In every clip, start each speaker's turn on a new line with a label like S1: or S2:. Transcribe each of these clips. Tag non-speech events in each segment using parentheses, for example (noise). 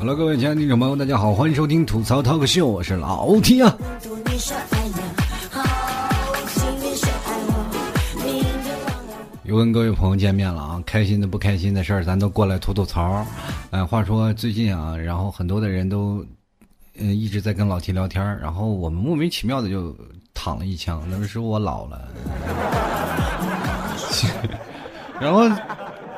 S1: Hello，各位亲爱的听众朋友，大家好，欢迎收听吐槽 talk 秀，我是老 T 啊。又跟各位朋友见面了啊，开心的不开心的事儿，咱都过来吐吐槽。哎，话说最近啊，然后很多的人都嗯一直在跟老 T 聊天然后我们莫名其妙的就躺了一枪，那是我老了。(laughs) 然后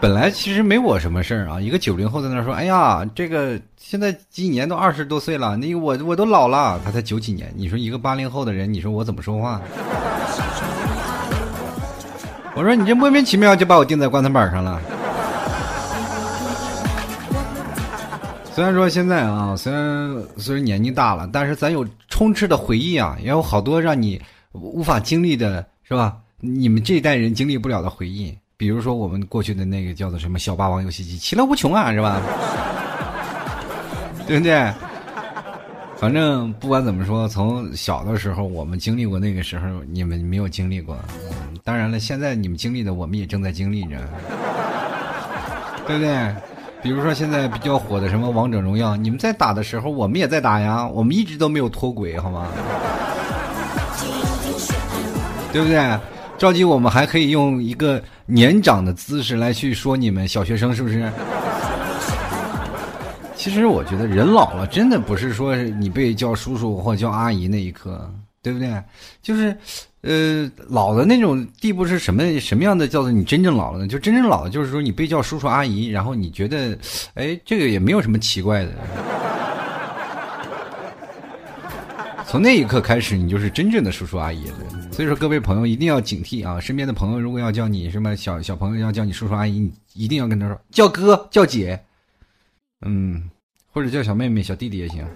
S1: 本来其实没我什么事儿啊，一个九零后在那说：“哎呀，这个现在几年都二十多岁了，那个我我都老了。”他才九几年，你说一个八零后的人，你说我怎么说话？(laughs) 我说你这莫名其妙就把我钉在棺材板上了。虽然说现在啊，虽然虽然年纪大了，但是咱有充斥的回忆啊，也有好多让你无法经历的，是吧？你们这一代人经历不了的回忆，比如说我们过去的那个叫做什么小霸王游戏机，其乐无穷啊，是吧？(laughs) 对不对？反正不管怎么说，从小的时候我们经历过那个时候，你们没有经历过。当然了，现在你们经历的，我们也正在经历着，对不对？比如说现在比较火的什么王者荣耀，你们在打的时候，我们也在打呀，我们一直都没有脱轨，好吗？对不对？着急，我们还可以用一个年长的姿势来去说你们小学生，是不是？其实我觉得人老了，真的不是说你被叫叔叔或叫阿姨那一刻，对不对？就是，呃，老的那种地步是什么什么样的？叫做你真正老了呢？就真正老了，就是说你被叫叔叔阿姨，然后你觉得，哎，这个也没有什么奇怪的。从那一刻开始，你就是真正的叔叔阿姨了。所以说，各位朋友一定要警惕啊！身边的朋友如果要叫你什么小小朋友要叫你叔叔阿姨，你一定要跟他说叫哥叫姐。嗯，或者叫小妹妹、小弟弟也行。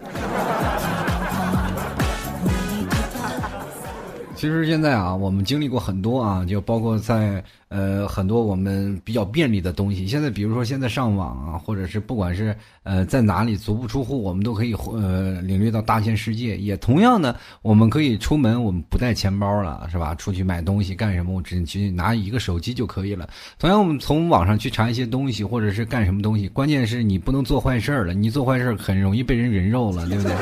S1: 其实现在啊，我们经历过很多啊，就包括在呃很多我们比较便利的东西。现在比如说现在上网啊，或者是不管是呃在哪里足不出户，我们都可以呃领略到大千世界。也同样呢，我们可以出门，我们不带钱包了，是吧？出去买东西干什么？我只去拿一个手机就可以了。同样，我们从网上去查一些东西，或者是干什么东西，关键是你不能做坏事了。你做坏事很容易被人人肉了，对不对？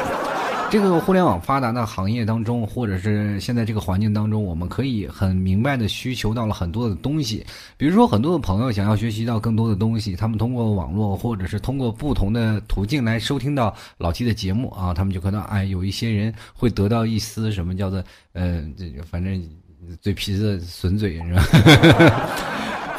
S1: 这个互联网发达的行业当中，或者是现在这个环境当中，我们可以很明白的需求到了很多的东西。比如说，很多的朋友想要学习到更多的东西，他们通过网络或者是通过不同的途径来收听到老 T 的节目啊，他们就可能哎，有一些人会得到一丝什么叫做呃，这反正嘴皮子损嘴是吧？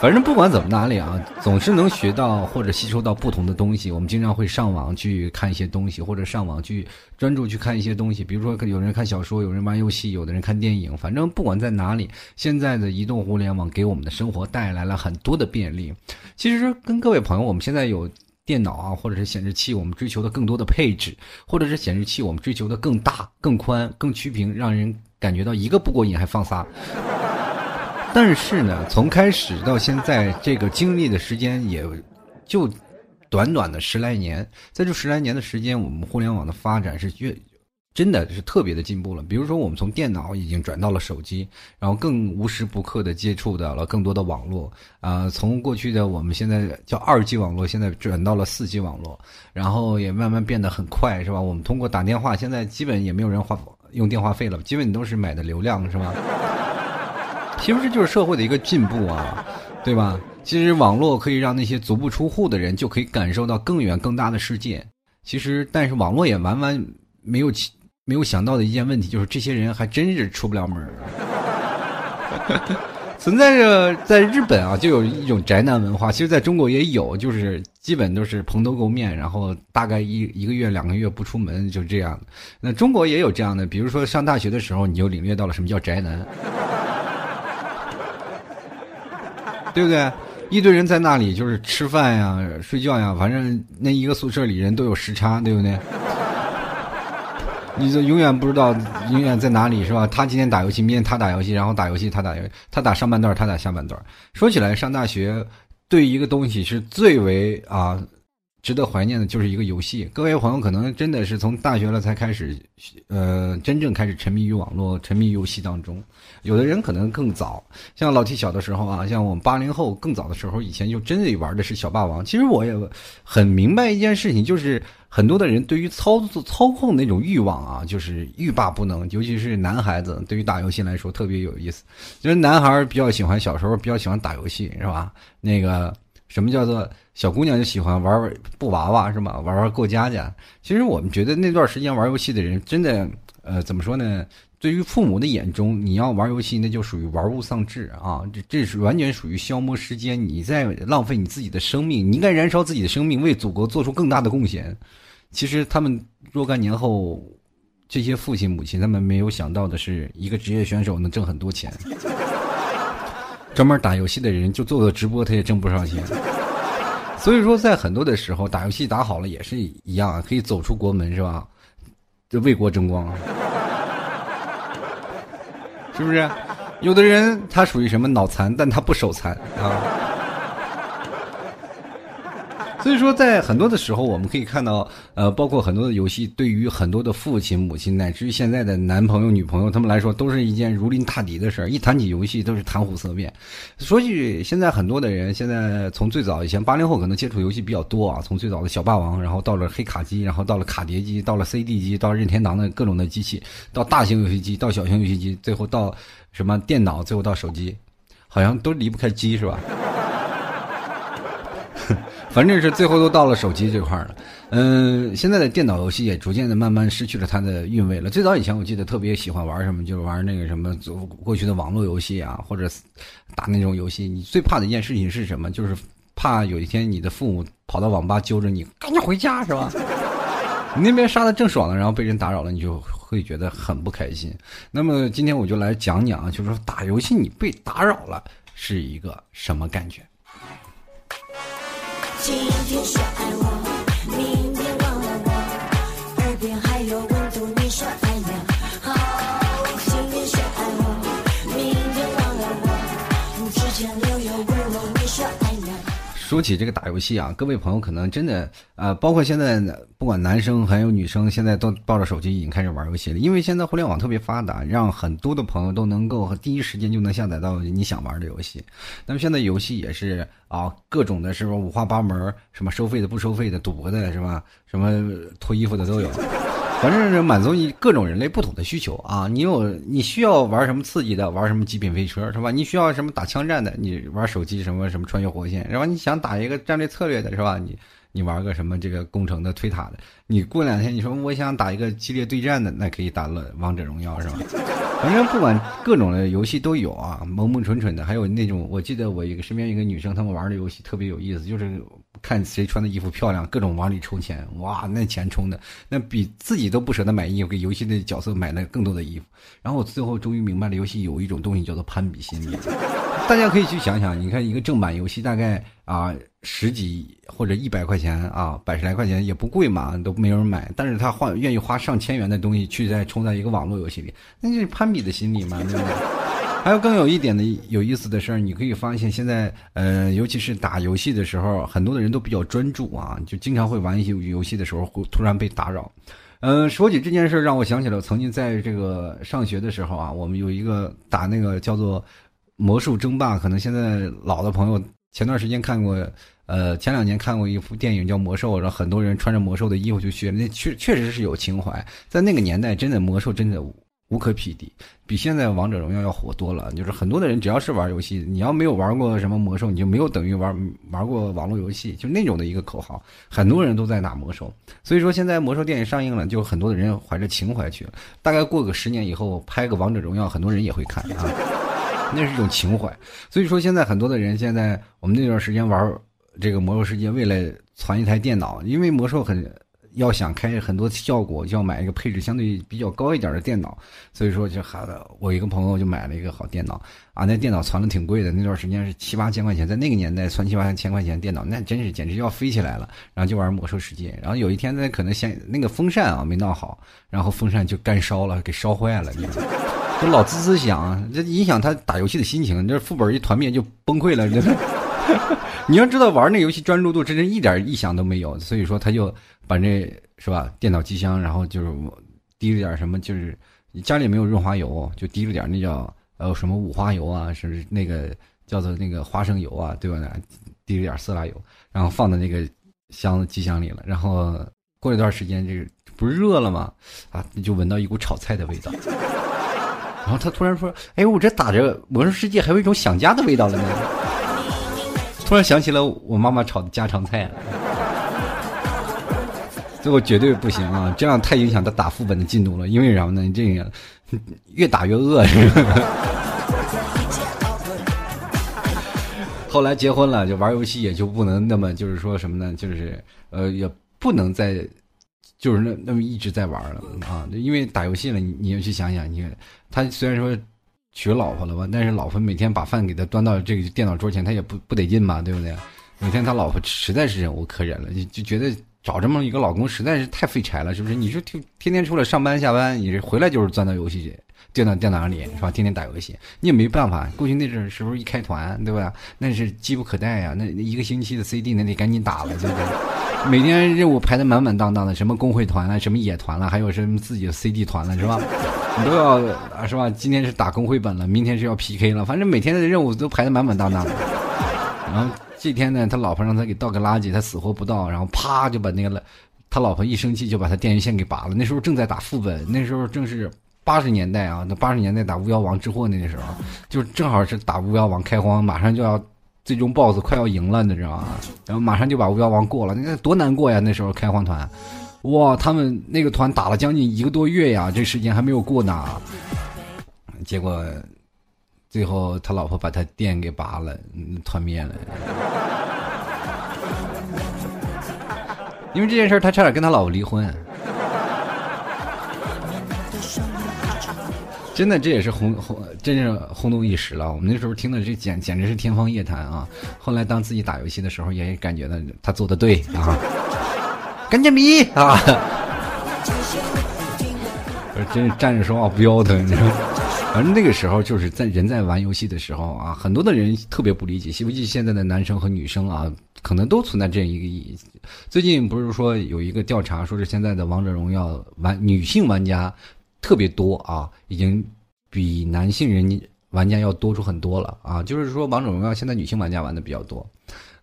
S1: 反正不管怎么哪里啊，总是能学到或者吸收到不同的东西。我们经常会上网去看一些东西，或者上网去专注去看一些东西。比如说，有人看小说，有人玩游戏，有的人看电影。反正不管在哪里，现在的移动互联网给我们的生活带来了很多的便利。其实跟各位朋友，我们现在有电脑啊，或者是显示器，我们追求的更多的配置，或者是显示器，我们追求的更大、更宽、更曲屏，让人感觉到一个不过瘾还放仨。但是呢，从开始到现在，这个经历的时间也就短短的十来年，在这十来年的时间，我们互联网的发展是越真的是特别的进步了。比如说，我们从电脑已经转到了手机，然后更无时不刻的接触到了更多的网络啊。从过去的我们现在叫二 G 网络，现在转到了四 G 网络，然后也慢慢变得很快，是吧？我们通过打电话，现在基本也没有人花用电话费了，基本都是买的流量，是吧？其实这就是社会的一个进步啊，对吧？其实网络可以让那些足不出户的人就可以感受到更远更大的世界。其实，但是网络也完完没有没有想到的一件问题，就是这些人还真是出不了门 (laughs) 存在着在日本啊，就有一种宅男文化，其实在中国也有，就是基本都是蓬头垢面，然后大概一一个月两个月不出门，就这样。那中国也有这样的，比如说上大学的时候，你就领略到了什么叫宅男。对不对？一堆人在那里就是吃饭呀、睡觉呀，反正那一个宿舍里人都有时差，对不对？你就永远不知道永远在哪里，是吧？他今天打游戏，明天他打游戏，然后打游戏他打游戏，他打上半段，他打下半段。说起来，上大学对一个东西是最为啊。值得怀念的就是一个游戏。各位朋友可能真的是从大学了才开始，呃，真正开始沉迷于网络、沉迷游戏当中。有的人可能更早，像老七小的时候啊，像我们八零后更早的时候，以前就真的玩的是小霸王。其实我也很明白一件事情，就是很多的人对于操作操控那种欲望啊，就是欲罢不能。尤其是男孩子，对于打游戏来说特别有意思。就是男孩比较喜欢小时候比较喜欢打游戏，是吧？那个什么叫做小姑娘就喜欢玩玩布娃娃，是吧？玩玩过家家。其实我们觉得那段时间玩游戏的人，真的，呃，怎么说呢？对于父母的眼中，你要玩游戏，那就属于玩物丧志啊！这这是完全属于消磨时间，你在浪费你自己的生命。你应该燃烧自己的生命，为祖国做出更大的贡献。其实他们若干年后，这些父亲母亲他们没有想到的是，一个职业选手能挣很多钱。(laughs) 专门打游戏的人就做个直播，他也挣不少钱。所以说，在很多的时候，打游戏打好了也是一样，可以走出国门，是吧？就为国争光。是不是？有的人他属于什么脑残，但他不手残啊。所以说，在很多的时候，我们可以看到，呃，包括很多的游戏，对于很多的父亲、母亲，乃至于现在的男朋友、女朋友，他们来说，都是一件如临大敌的事儿。一谈起游戏，都是谈虎色变。说句，现在很多的人，现在从最早以前八零后可能接触游戏比较多啊，从最早的小霸王，然后到了黑卡机，然后到了卡碟机，到了 CD 机，到任天堂的各种的机器，到大型游戏机，到小型游戏机，最后到什么电脑，最后到手机，好像都离不开机，是吧？(laughs) 反正是最后都到了手机这块了，嗯，现在的电脑游戏也逐渐的慢慢失去了它的韵味了。最早以前我记得特别喜欢玩什么，就是玩那个什么过去的网络游戏啊，或者打那种游戏。你最怕的一件事情是什么？就是怕有一天你的父母跑到网吧揪着你，赶紧回家，是吧？(laughs) 你那边杀的正爽了，然后被人打扰了，你就会觉得很不开心。那么今天我就来讲讲，就是说打游戏你被打扰了是一个什么感觉。今天说说起这个打游戏啊，各位朋友可能真的呃，包括现在不管男生还有女生，现在都抱着手机已经开始玩游戏了。因为现在互联网特别发达，让很多的朋友都能够第一时间就能下载到你想玩的游戏。那么现在游戏也是啊，各种的是吧，五花八门，什么收费的、不收费的、赌博的，是吧？什么脱衣服的都有。反正是满足你各种人类不同的需求啊！你有你需要玩什么刺激的，玩什么极品飞车是吧？你需要什么打枪战的，你玩手机什么什么穿越火线是吧？你想打一个战略策略的是吧？你你玩个什么这个工程的推塔的？你过两天你说我想打一个激烈对战的，那可以打了王者荣耀是吧？(laughs) 反正不管各种的游戏都有啊，萌萌蠢蠢的，还有那种我记得我一个身边一个女生，她们玩的游戏特别有意思，就是。看谁穿的衣服漂亮，各种往里充钱，哇，那钱充的那比自己都不舍得买衣服，给游戏的角色买了更多的衣服。然后我最后终于明白了，游戏有一种东西叫做攀比心理。大家可以去想想，你看一个正版游戏大概啊十几或者一百块钱啊，百十来块钱也不贵嘛，都没有人买。但是他花愿意花上千元的东西去再充在一个网络游戏里，那就是攀比的心理嘛，对不对？还有更有一点的有意思的事儿，你可以发现现在，呃，尤其是打游戏的时候，很多的人都比较专注啊，就经常会玩一些游戏的时候会突然被打扰。嗯，说起这件事儿，让我想起了曾经在这个上学的时候啊，我们有一个打那个叫做《魔兽争霸》，可能现在老的朋友前段时间看过，呃，前两年看过一部电影叫《魔兽》，然后很多人穿着魔兽的衣服去学，那确确实是有情怀，在那个年代，真的魔兽真的。无可匹敌，比现在王者荣耀要火多了。就是很多的人，只要是玩游戏，你要没有玩过什么魔兽，你就没有等于玩玩过网络游戏，就那种的一个口号，很多人都在打魔兽。所以说，现在魔兽电影上映了，就很多的人怀着情怀去了。大概过个十年以后，拍个王者荣耀，很多人也会看啊，(laughs) 那是一种情怀。所以说，现在很多的人，现在我们那段时间玩这个魔兽世界，为了攒一台电脑，因为魔兽很。要想开很多效果，就要买一个配置相对比较高一点的电脑，所以说就还我一个朋友就买了一个好电脑。啊，那电脑攒的挺贵的，那段时间是七八千块钱，在那个年代攒七八千块钱电脑，那真是简直要飞起来了。然后就玩魔兽世界，然后有一天呢，可能先那个风扇啊没闹好，然后风扇就干烧了，给烧坏了，就老滋滋响，这影响他打游戏的心情，这副本一团灭就崩溃了，这 (laughs) 你要知道玩那游戏专注度真是一点异响都没有，所以说他就。把那是吧？电脑机箱，然后就是滴了点什么，就是家里没有润滑油，就滴了点那叫呃什么五花油啊，是那个叫做那个花生油啊，对吧？滴了点色拉油，然后放在那个箱子机箱里了，然后过一段时间，这个不是热了吗？啊，就闻到一股炒菜的味道。(laughs) 然后他突然说：“哎，我这打着魔兽世界还有一种想家的味道了呢。”突然想起了我妈妈炒的家常菜。最后绝对不行啊！这样太影响他打副本的进度了。因为什么呢？这个越打越饿是吧。(laughs) 后来结婚了，就玩游戏也就不能那么就是说什么呢？就是呃，也不能再就是那那么一直在玩了啊！因为打游戏了，你你要去想想，你他虽然说娶老婆了吧，但是老婆每天把饭给他端到这个电脑桌前，他也不不得劲嘛，对不对？每天他老婆实在是忍无可忍了，就觉得。找这么一个老公实在是太废柴了，是不是？你说天天天出来上班下班，你这回来就是钻到游戏去，电脑电脑里是吧？天天打游戏，你也没办法。过去那阵是不是一开团，对吧？那是机不可待呀，那一个星期的 CD 那得赶紧打了，对不对？每天任务排的满满当当的，什么公会团了，什么野团了，还有什么自己的 CD 团了，是吧？你都要啊是吧？今天是打公会本了，明天是要 PK 了，反正每天的任务都排的满满当当的，然后。这天呢，他老婆让他给倒个垃圾，他死活不倒，然后啪就把那个，他老婆一生气就把他电源线给拔了。那时候正在打副本，那时候正是八十年代啊，那八十年代打巫妖王之祸那个时候，就正好是打巫妖王开荒，马上就要最终 BOSS 快要赢了，你知道吗？然后马上就把巫妖王过了，那多难过呀！那时候开荒团，哇，他们那个团打了将近一个多月呀，这时间还没有过呢，结果。最后，他老婆把他电给拔了，团灭了。(laughs) 因为这件事他差点跟他老婆离婚。真的，这也是轰轰，真是轰动一时了。我们那时候听的这简简直是天方夜谭啊！后来当自己打游戏的时候，也感觉到他做的对啊，赶紧比啊！真 (laughs) 是站着说话不腰疼，你知道吗？反正那个时候就是在人在玩游戏的时候啊，很多的人特别不理解，尤其现在的男生和女生啊，可能都存在这样一个意义。最近不是说有一个调查，说是现在的王者荣耀玩女性玩家特别多啊，已经比男性人玩家要多出很多了啊。就是说王者荣耀现在女性玩家玩的比较多。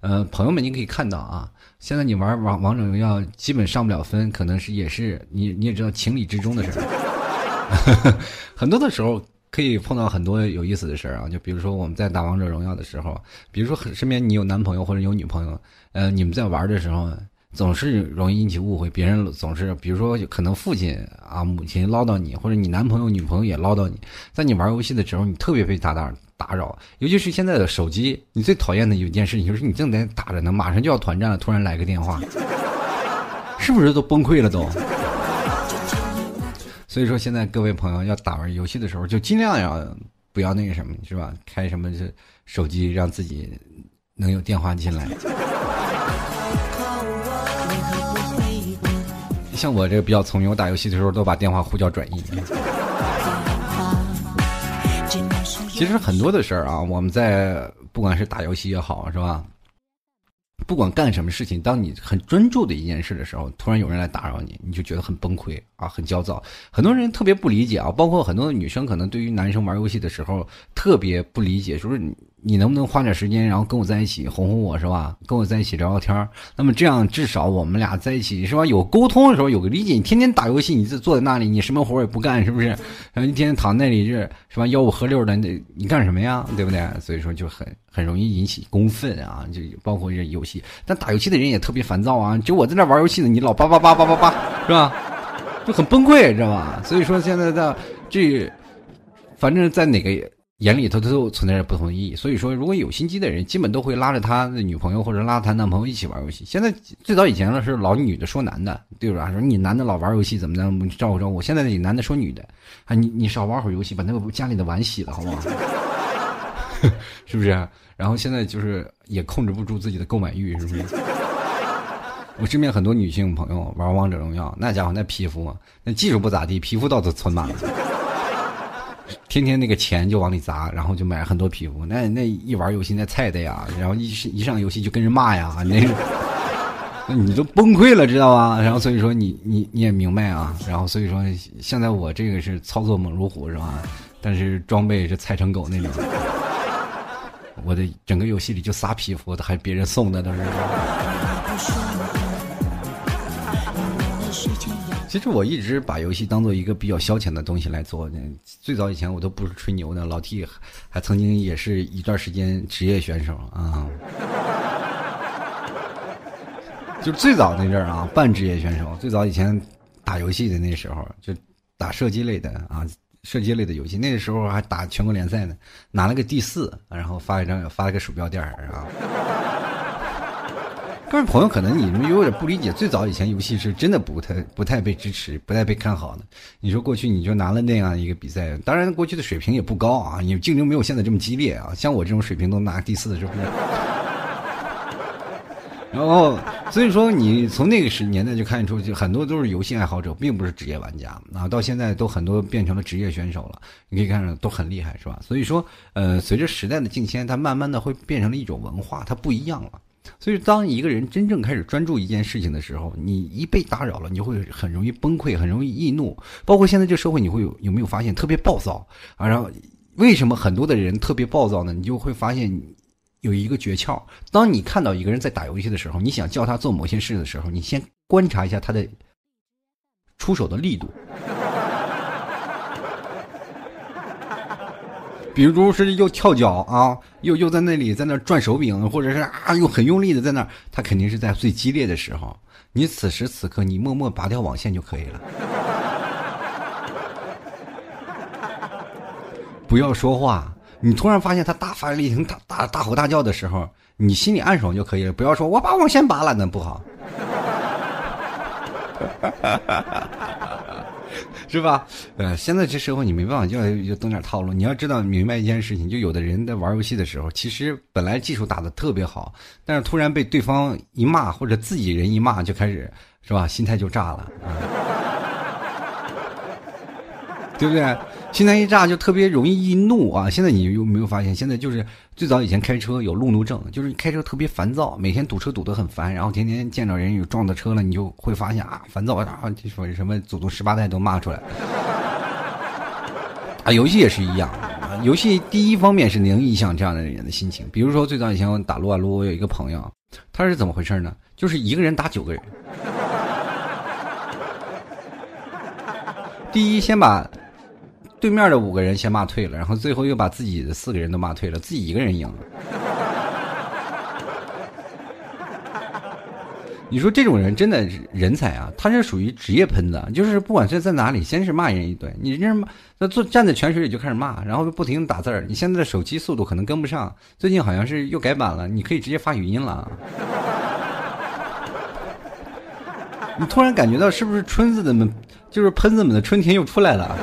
S1: 呃，朋友们，你可以看到啊，现在你玩王王者荣耀基本上不了分，可能是也是你你也知道情理之中的事儿，(laughs) 很多的时候。可以碰到很多有意思的事儿啊，就比如说我们在打王者荣耀的时候，比如说身边你有男朋友或者有女朋友，呃，你们在玩的时候总是容易引起误会，别人总是比如说可能父亲啊母亲唠叨你，或者你男朋友女朋友也唠叨你，在你玩游戏的时候，你特别被打打打扰，尤其是现在的手机，你最讨厌的有一件事情就是你正在打着呢，马上就要团战了，突然来个电话，是不是都崩溃了都？所以说，现在各位朋友要打玩游戏的时候，就尽量要不要那个什么，是吧？开什么这手机，让自己能有电话进来。像我这个比较聪明，我打游戏的时候都把电话呼叫转移。其实很多的事儿啊，我们在不管是打游戏也好，是吧？不管干什么事情，当你很专注的一件事的时候，突然有人来打扰你，你就觉得很崩溃啊，很焦躁。很多人特别不理解啊，包括很多的女生，可能对于男生玩游戏的时候特别不理解，就是你你。能不能花点时间，然后跟我在一起哄哄我，是吧？跟我在一起聊聊天那么这样至少我们俩在一起，是吧？有沟通的时候有个理解。你天天打游戏，你自坐在那里，你什么活也不干，是不是？然后一天天躺那里，是是吧？吆五喝六的，你你干什么呀？对不对？所以说就很很容易引起公愤啊！就包括这游戏，但打游戏的人也特别烦躁啊！就我在那玩游戏呢，你老叭叭叭叭叭叭，是吧？就很崩溃，知道吧？所以说现在的这，反正在哪个。眼里头都存在着不同的意义，所以说，如果有心机的人，基本都会拉着他的女朋友或者拉他男朋友一起玩游戏。现在最早以前呢是老女的说男的，对吧？说你男的老玩游戏怎么的，照顾照顾。现在你男的说女的，啊，你你少玩会儿游戏，把那个家里的碗洗了，好不好？是不是？然后现在就是也控制不住自己的购买欲，是不是？我身边很多女性朋友玩王者荣耀，那家伙那皮肤，那技术不咋地，皮肤倒是存满了。天天那个钱就往里砸，然后就买很多皮肤。那那一玩游戏那菜的呀，然后一一上游戏就跟人骂呀，那你都崩溃了，知道吧？然后所以说你你你也明白啊。然后所以说现在我这个是操作猛如虎是吧？但是装备是菜成狗那种。我的整个游戏里就仨皮肤，还别人送的都是。其实我一直把游戏当做一个比较消遣的东西来做。最早以前我都不是吹牛的，老 T 还曾经也是一段时间职业选手啊。(laughs) 就最早那阵儿啊，半职业选手。最早以前打游戏的那时候，就打射击类的啊，射击类的游戏。那个时候还打全国联赛呢，拿了个第四，然后发一张发了个鼠标垫儿啊。各位朋友，可能你们有点不理解，最早以前游戏是真的不太不太被支持，不太被看好的。你说过去你就拿了那样一个比赛，当然过去的水平也不高啊，你竞争没有现在这么激烈啊。像我这种水平都拿第四，是不是？然后，所以说你从那个时年代就看出，就很多都是游戏爱好者，并不是职业玩家啊。到现在都很多变成了职业选手了，你可以看到都很厉害，是吧？所以说，呃，随着时代的进迁，它慢慢的会变成了一种文化，它不一样了。所以，当一个人真正开始专注一件事情的时候，你一被打扰了，你就会很容易崩溃，很容易易怒。包括现在这社会，你会有有没有发现特别暴躁啊？然后，为什么很多的人特别暴躁呢？你就会发现。有一个诀窍，当你看到一个人在打游戏的时候，你想叫他做某些事的时候，你先观察一下他的出手的力度。比如是又跳脚啊，又又在那里在那转手柄，或者是啊又很用力的在那，他肯定是在最激烈的时候。你此时此刻，你默默拔掉网线就可以了，(laughs) 不要说话。你突然发现他大发雷霆、大大大吼大叫的时候，你心里暗爽就可以了，不要说“我把网线拔了”，那不好，(laughs) 是吧？呃，现在这社会你没办法，就要就懂点套路。你要知道明白一件事情，就有的人在玩游戏的时候，其实本来技术打的特别好，但是突然被对方一骂或者自己人一骂，就开始是吧？心态就炸了，(laughs) 对不对？心态一炸就特别容易易怒啊！现在你有没有发现？现在就是最早以前开车有路怒症，就是开车特别烦躁，每天堵车堵得很烦，然后天天见着人有撞的车了，你就会发现啊，烦躁啊，就说什么祖宗十八代都骂出来。啊，游戏也是一样，游戏第一方面是能影响这样的人的心情。比如说最早以前我打撸啊撸，我有一个朋友，他是怎么回事呢？就是一个人打九个人。(laughs) 第一，先把。对面的五个人先骂退了，然后最后又把自己的四个人都骂退了，自己一个人赢了。(laughs) 你说这种人真的人才啊？他是属于职业喷子，就是不管是在哪里，先是骂人一顿，你人骂，那坐站在泉水里就开始骂，然后不停打字儿。你现在的手机速度可能跟不上，最近好像是又改版了，你可以直接发语音了。(laughs) 你突然感觉到是不是春子的们，就是喷子们的春天又出来了？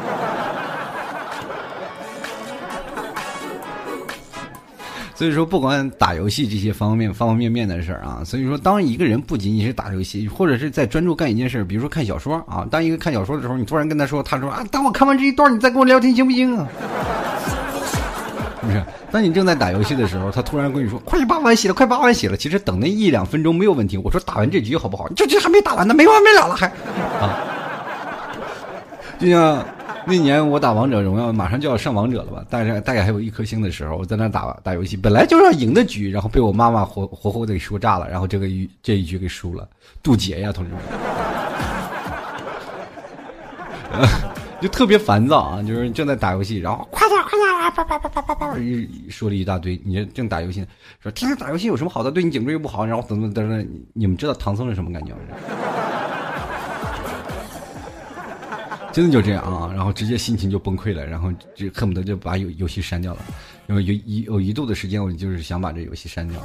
S1: 所以说，不管打游戏这些方面方方面面的事儿啊，所以说，当一个人不仅仅是打游戏，或者是在专注干一件事，比如说看小说啊，当一个看小说的时候，你突然跟他说，他说啊，等我看完这一段，你再跟我聊天行不行啊？(laughs) 是不是，当你正在打游戏的时候，他突然跟你说，快把完血了，快把完血了。其实等那一两分钟没有问题。我说打完这局好不好？这局还没打完呢，没完没了了还啊？就像。那年我打王者荣耀，马上就要上王者了吧？大概大概还有一颗星的时候，我在那打打游戏，本来就是要赢的局，然后被我妈妈活活活的给说炸了，然后这个一这一局给输了，渡劫呀，同志们！(laughs) 就特别烦躁啊，就是正在打游戏，然后快点快点，叭叭叭叭叭叭，说了一大堆。你正打游戏，说天天打游戏有什么好的？对你颈椎又不好，然后怎么怎么？你们知道唐僧是什么感觉吗？(laughs) 真的就这样啊，然后直接心情就崩溃了，然后就恨不得就把游游戏删掉了。因为有一有一度的时间，我就是想把这游戏删掉，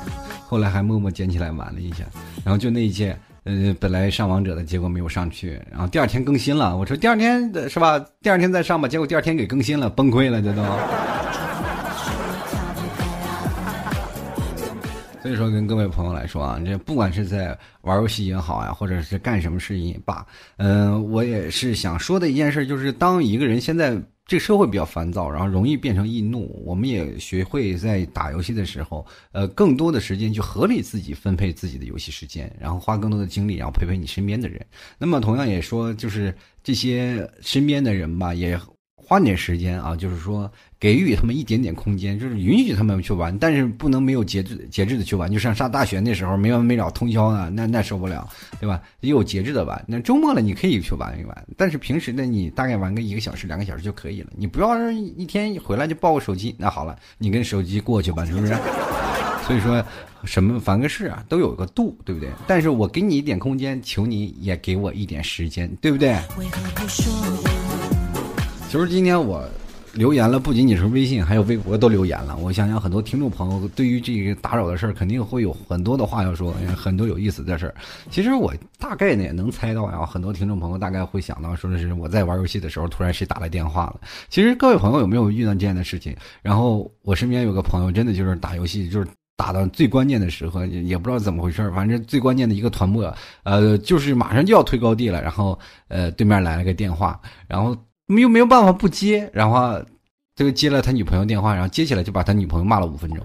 S1: 后来还默默捡起来玩了一下。然后就那一届，呃，本来上王者的结果没有上去，然后第二天更新了，我说第二天是吧？第二天再上吧，结果第二天给更新了，崩溃了，这都。所以说，跟各位朋友来说啊，这不管是在玩游戏也好呀，或者是干什么事情也罢，嗯，我也是想说的一件事，就是当一个人现在这个社会比较烦躁，然后容易变成易怒，我们也学会在打游戏的时候，呃，更多的时间去合理自己分配自己的游戏时间，然后花更多的精力，然后陪陪你身边的人。那么同样也说，就是这些身边的人吧，也。花点时间啊，就是说给予他们一点点空间，就是允许他们去玩，但是不能没有节制节制的去玩。就像上大学那时候没完没了通宵啊，那那受不了，对吧？也有节制的玩。那周末了你可以去玩一玩，但是平时呢，你大概玩个一个小时、两个小时就可以了。你不要一天回来就抱个手机，那好了，你跟手机过去吧，是不是？(laughs) 所以说，什么凡个事啊都有个度，对不对？但是我给你一点空间，求你也给我一点时间，对不对？其实今天我留言了，不仅仅是微信，还有微博都留言了。我想想，很多听众朋友对于这个打扰的事儿，肯定会有很多的话要说，很多有意思的事儿。其实我大概呢也能猜到呀，很多听众朋友大概会想到，说的是我在玩游戏的时候，突然谁打来电话了。其实各位朋友有没有遇到这样的事情？然后我身边有个朋友，真的就是打游戏，就是打到最关键的时候，也不知道怎么回事反正最关键的一个团末，呃，就是马上就要推高地了，然后呃，对面来了个电话，然后。又没有办法不接，然后这个接了他女朋友电话，然后接起来就把他女朋友骂了五分钟，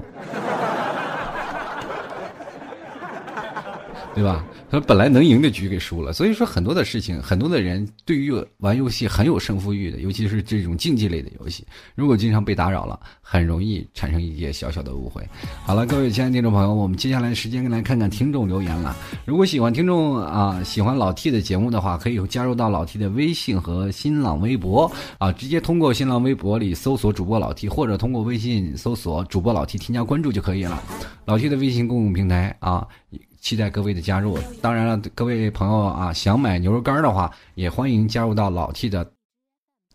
S1: 对吧？他本来能赢的局给输了，所以说很多的事情，很多的人对于玩游戏很有胜负欲的，尤其是这种竞技类的游戏，如果经常被打扰了，很容易产生一些小小的误会。好了，各位亲爱的听众朋友，我们接下来时间来看看听众留言了。如果喜欢听众啊，喜欢老 T 的节目的话，可以加入到老 T 的微信和新浪微博啊，直接通过新浪微博里搜索主播老 T，或者通过微信搜索主播老 T 添加关注就可以了。老 T 的微信公共平台啊。期待各位的加入。当然了，各位朋友啊，想买牛肉干的话，也欢迎加入到老 T 的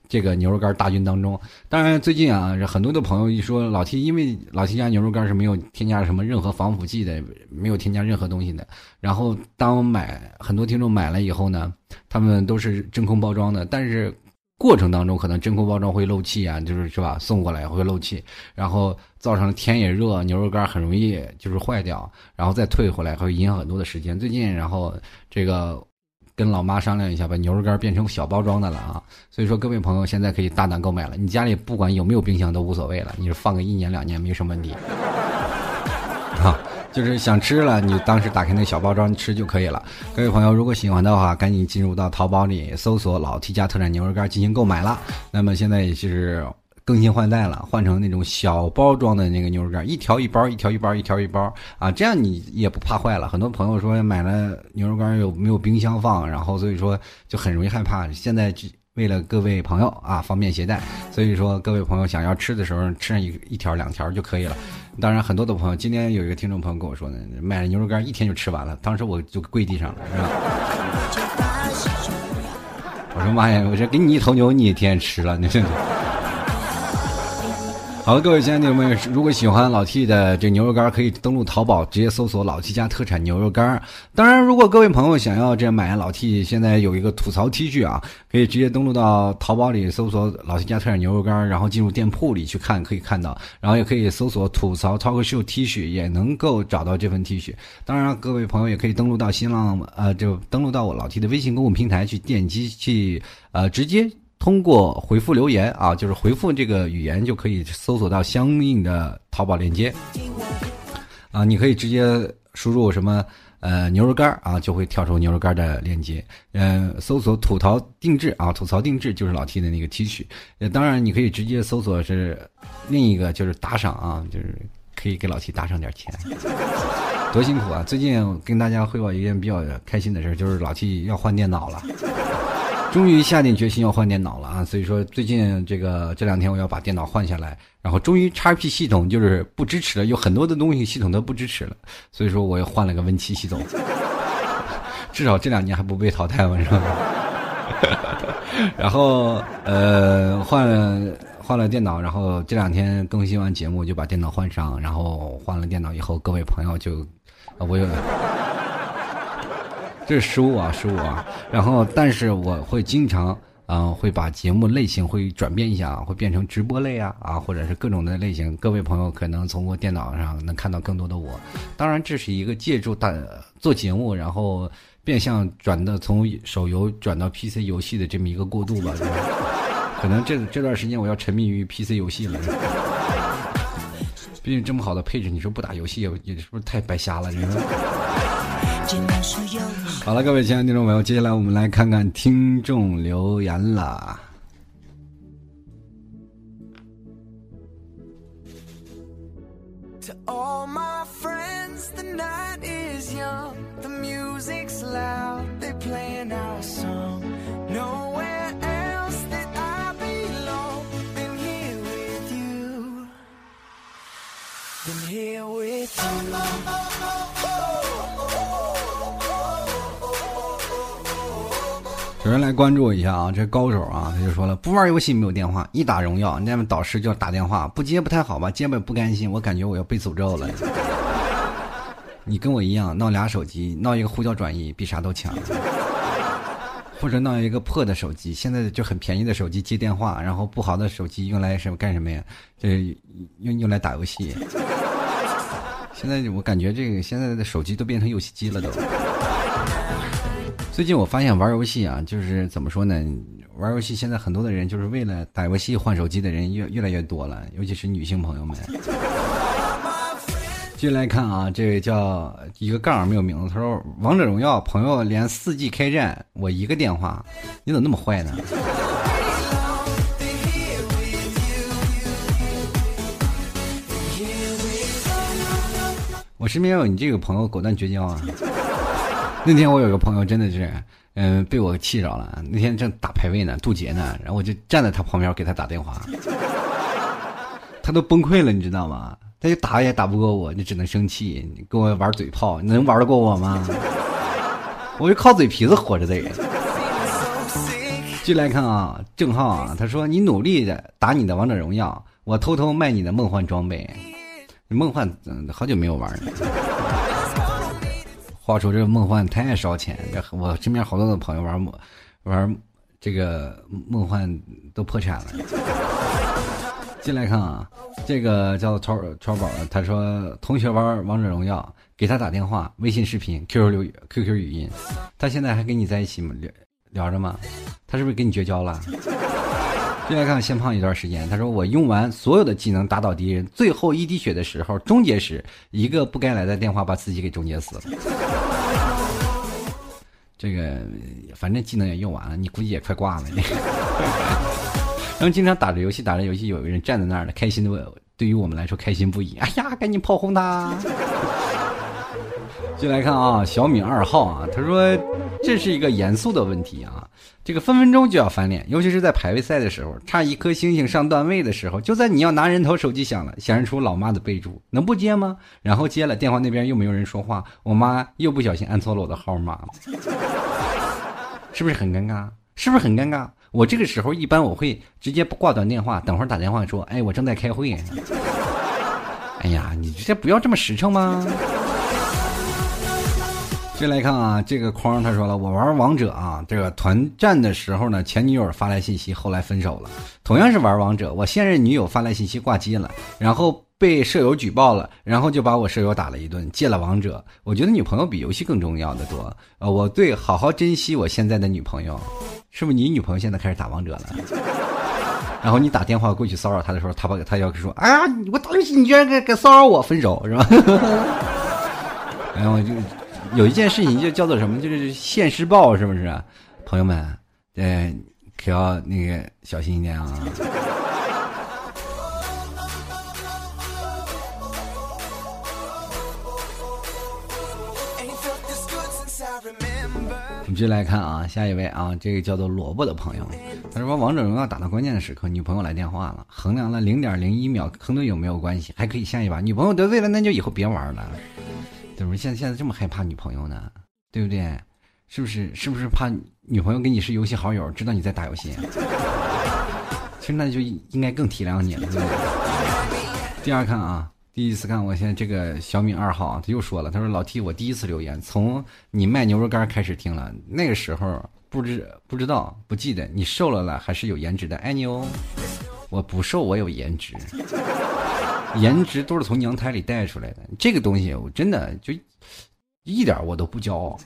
S1: 这个牛肉干大军当中。当然，最近啊，很多的朋友一说老 T，因为老 T 家牛肉干是没有添加什么任何防腐剂的，没有添加任何东西的。然后，当买很多听众买了以后呢，他们都是真空包装的，但是。过程当中可能真空包装会漏气啊，就是是吧？送过来会漏气，然后造成天也热，牛肉干很容易就是坏掉，然后再退回来会影响很多的时间。最近然后这个跟老妈商量一下，把牛肉干变成小包装的了啊。所以说各位朋友现在可以大胆购买了，你家里不管有没有冰箱都无所谓了，你放个一年两年没什么问题。就是想吃了，你当时打开那小包装吃就可以了。各位朋友，如果喜欢的话，赶紧进入到淘宝里搜索“老 T 家特产牛肉干”进行购买了。那么现在也是更新换代了，换成那种小包装的那个牛肉干，一条一包，一条一包，一条一包啊，这样你也不怕坏了。很多朋友说买了牛肉干有没有冰箱放，然后所以说就很容易害怕。现在为了各位朋友啊方便携带，所以说各位朋友想要吃的时候吃上一一条两条就可以了。当然，很多的朋友，今天有一个听众朋友跟我说呢，买了牛肉干一天就吃完了，当时我就跪地上了，是吧？(laughs) 我说妈呀，我这给你一头牛，你也天天吃了，你这。好了，各位亲爱的朋友们，如果喜欢老 T 的这牛肉干，可以登录淘宝，直接搜索“老 T 家特产牛肉干”。当然，如果各位朋友想要这买老 T，现在有一个吐槽 T 恤啊，可以直接登录到淘宝里搜索“老 T 家特产牛肉干”，然后进入店铺里去看，可以看到。然后也可以搜索“吐槽 Talk Show T 恤”，也能够找到这份 T 恤。当然，各位朋友也可以登录到新浪，呃，就登录到我老 T 的微信公共平台去点击去，呃，直接。通过回复留言啊，就是回复这个语言就可以搜索到相应的淘宝链接啊。你可以直接输入什么呃牛肉干啊，就会跳出牛肉干的链接。嗯，搜索吐槽定制啊，吐槽定制就是老 T 的那个 T 恤。呃，当然你可以直接搜索是另一个就是打赏啊，就是可以给老 T 打上点钱。多辛苦啊！最近跟大家汇报一件比较开心的事，就是老 T 要换电脑了。终于下定决心要换电脑了啊！所以说最近这个这两天我要把电脑换下来，然后终于 x P 系统就是不支持了，有很多的东西系统都不支持了，所以说我又换了个 Win 七系统，(laughs) 至少这两年还不被淘汰嘛，是吧？(laughs) 然后呃换了换了电脑，然后这两天更新完节目就把电脑换上，然后换了电脑以后，各位朋友就我有。这是失误啊，失误啊！然后，但是我会经常，嗯，会把节目类型会转变一下，会变成直播类啊，啊，或者是各种的类型。各位朋友可能从我电脑上能看到更多的我。当然，这是一个借助大做节目，然后变相转的从手游转到 PC 游戏的这么一个过渡吧。可能这这段时间我要沉迷于 PC 游戏了。毕竟这么好的配置，你说不打游戏也也是不是太白瞎了？你说？好了各位亲爱的听众朋友接下来我们来看看听众留言啦 to all my friends the night is young the music's loud they're playing our song nowhere else that i belong here with you here with you 人来关注我一下啊，这高手啊，他就说了，不玩游戏没有电话，一打荣耀，那么导师就要打电话，不接不太好吧，接吧不甘心，我感觉我要被诅咒了。(laughs) 你跟我一样，闹俩手机，闹一个呼叫转移，比啥都强。或者闹一个破的手机，现在就很便宜的手机接电话，然后不好的手机用来什么干什么呀？这用用来打游戏。(laughs) 现在我感觉这个现在的手机都变成游戏机了都。最近我发现玩游戏啊，就是怎么说呢？玩游戏现在很多的人就是为了打游戏换手机的人越越来越多了，尤其是女性朋友们。继续来看啊，这位叫一个杠没有名字，他说：“王者荣耀朋友连四 G 开战，我一个电话，你怎么那么坏呢？”我身边有你这个朋友果断绝交啊。那天我有个朋友真的是，嗯，被我气着了。那天正打排位呢，渡劫呢，然后我就站在他旁边给他打电话，(laughs) 他都崩溃了，你知道吗？他就打也打不过我，你只能生气，你跟我玩嘴炮，你能玩得过我吗？(laughs) 我是靠嘴皮子活着的人。进来看啊，郑浩啊，他说你努力的打你的王者荣耀，我偷偷卖你的梦幻装备。梦幻，嗯，好久没有玩了。话说这梦幻太烧钱，这我身边好多的朋友玩梦，玩这个梦幻都破产了。进来看啊，这个叫超超宝，他说同学玩王者荣耀，给他打电话，微信视频，QQ 留 QQ 语音，他现在还跟你在一起吗？聊聊着吗？他是不是跟你绝交了？进来看先胖一段时间，他说我用完所有的技能打倒敌人，最后一滴血的时候，终结时一个不该来的电话把自己给终结死了。这个反正技能也用完了，你估计也快挂了。然后 (laughs) 经常打着游戏打着游戏，有一个人站在那儿了，开心的，对于我们来说开心不已。哎呀，赶紧炮轰他！进来看啊，小米二号啊，他说这是一个严肃的问题啊。这个分分钟就要翻脸，尤其是在排位赛的时候，差一颗星星上段位的时候，就在你要拿人头，手机响了，显示出老妈的备注，能不接吗？然后接了，电话那边又没有人说话，我妈又不小心按错了我的号码，是不是很尴尬？是不是很尴尬？我这个时候一般我会直接挂断电话，等会儿打电话说，哎，我正在开会。哎呀，你这不要这么实诚吗？接来看啊，这个框他说了，我玩王者啊，这个团战的时候呢，前女友发来信息，后来分手了。同样是玩王者，我现任女友发来信息挂机了，然后被舍友举报了，然后就把我舍友打了一顿，戒了王者。我觉得女朋友比游戏更重要的多。呃，我对好好珍惜我现在的女朋友，是不是你女朋友现在开始打王者了？(laughs) 然后你打电话过去骚扰她的时候，她把她要说，哎呀，我打游戏你居然敢敢骚扰我，分手是吧？(laughs) 然后就。有一件事情就叫做什么，就是现世报，是不是？朋友们，呃，可要那个小心一点啊！我们继续来看啊，下一位啊，这个叫做萝卜的朋友，他说：“王者荣耀打到关键的时刻，女朋友来电话了，衡量了零点零一秒，坑队友没有关系，还可以下一把。女朋友得罪了，那就以后别玩了。”怎么现在现在这么害怕女朋友呢？对不对？是不是是不是怕女朋友跟你是游戏好友，知道你在打游戏？(laughs) 其实那就应该更体谅你了，对不对？(laughs) 第二看啊，第一次看，我现在这个小米二号，他又说了，他说老 T，我第一次留言，从你卖牛肉干开始听了，那个时候不知不知道不记得你瘦了了还是有颜值的，爱你哦。我不瘦，我有颜值。颜值都是从娘胎里带出来的，这个东西我真的就一点我都不骄傲。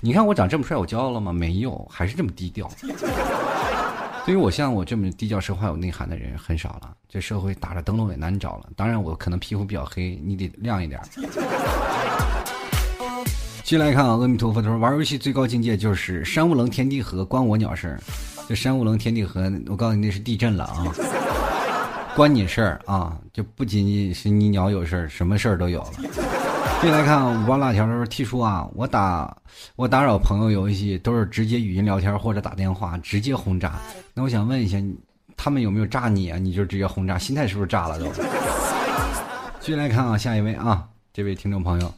S1: 你看我长这么帅，我骄傲了吗？没有，还是这么低调。对于我像我这么低调、说话有内涵的人很少了，这社会打着灯笼也难找了。当然，我可能皮肤比较黑，你得亮一点。进来看啊，阿弥陀佛，他说玩游戏最高境界就是山无棱，天地合，关我鸟事这山无棱，天地合，我告诉你那是地震了啊。关你事儿啊，就不仅仅是你鸟有事儿，什么事儿都有了。接来看五包辣条的时候提出啊，我打我打扰朋友游戏都是直接语音聊天或者打电话直接轰炸。那我想问一下，他们有没有炸你啊？你就直接轰炸，心态是不是炸了都？(laughs) 继续来看啊，下一位啊，这位听众朋友，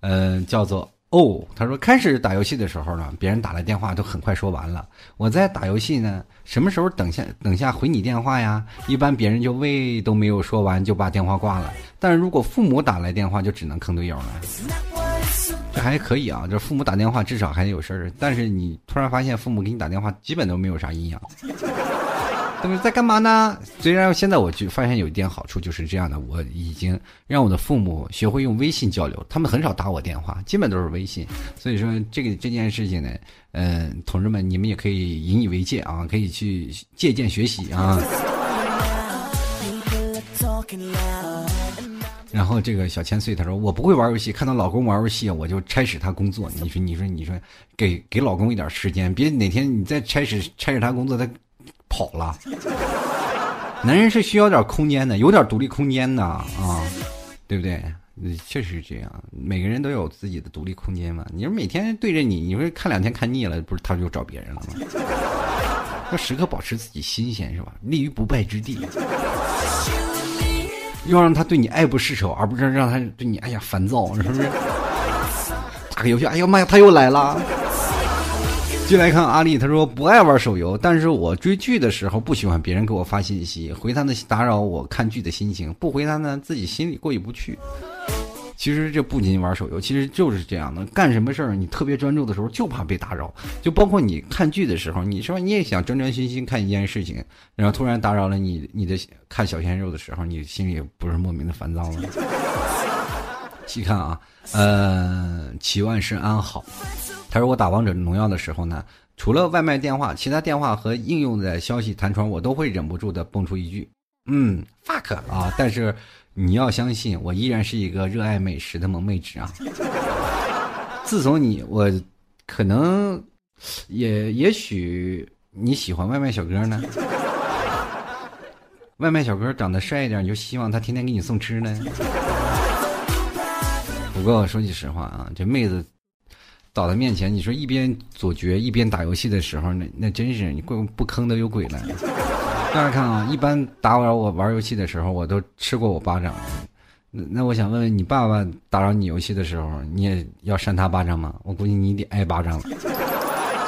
S1: 嗯，叫做。哦，他说开始打游戏的时候呢，别人打来电话都很快说完了。我在打游戏呢，什么时候等下等下回你电话呀？一般别人就喂都没有说完就把电话挂了。但是如果父母打来电话，就只能坑队友了。这还可以啊，这父母打电话至少还有事儿。但是你突然发现父母给你打电话，基本都没有啥营养。他们在干嘛呢？虽然现在我就发现有一点好处，就是这样的，我已经让我的父母学会用微信交流，他们很少打我电话，基本都是微信。所以说，这个这件事情呢，嗯，同志们，你们也可以引以为戒啊，可以去借鉴学习啊。然后这个小千岁他说：“我不会玩游戏，看到老公玩游戏，我就差使他工作。你说，你说，你说，给给老公一点时间，别哪天你再差使差使他工作，他。”跑了，男人是需要点空间的，有点独立空间的啊，对不对？确实是这样，每个人都有自己的独立空间嘛。你说每天对着你，你说看两天看腻了，不是他就找别人了吗？要时刻保持自己新鲜是吧？立于不败之地，要让他对你爱不释手，而不是让他对你哎呀烦躁，是不是？打个游戏，哎呀妈呀，他又来了。就来看阿丽，他说不爱玩手游，但是我追剧的时候不喜欢别人给我发信息，回他的打扰我看剧的心情，不回他呢自己心里过意不去。其实这不仅玩手游，其实就是这样的，干什么事儿你特别专注的时候就怕被打扰，就包括你看剧的时候，你说你也想专专心心看一件事情，然后突然打扰了你你的看小鲜肉的时候，你心里不是莫名的烦躁吗？细看啊，呃，祈万事安好。他说：“我打王者荣耀的时候呢，除了外卖电话，其他电话和应用的消息弹窗，我都会忍不住的蹦出一句，嗯，fuck 啊！但是你要相信，我依然是一个热爱美食的萌妹纸啊。(laughs) 自从你，我可能也也许你喜欢外卖小哥呢。(laughs) 外卖小哥长得帅一点，你就希望他天天给你送吃呢。(laughs) 不过说句实话啊，这妹子。”倒在面前，你说一边左绝一边打游戏的时候，那那真是你不不坑的有鬼了。大家看啊，一般打扰我玩游戏的时候，我都吃过我巴掌。那那我想问问你，爸爸打扰你游戏的时候，你也要扇他巴掌吗？我估计你得挨巴掌了。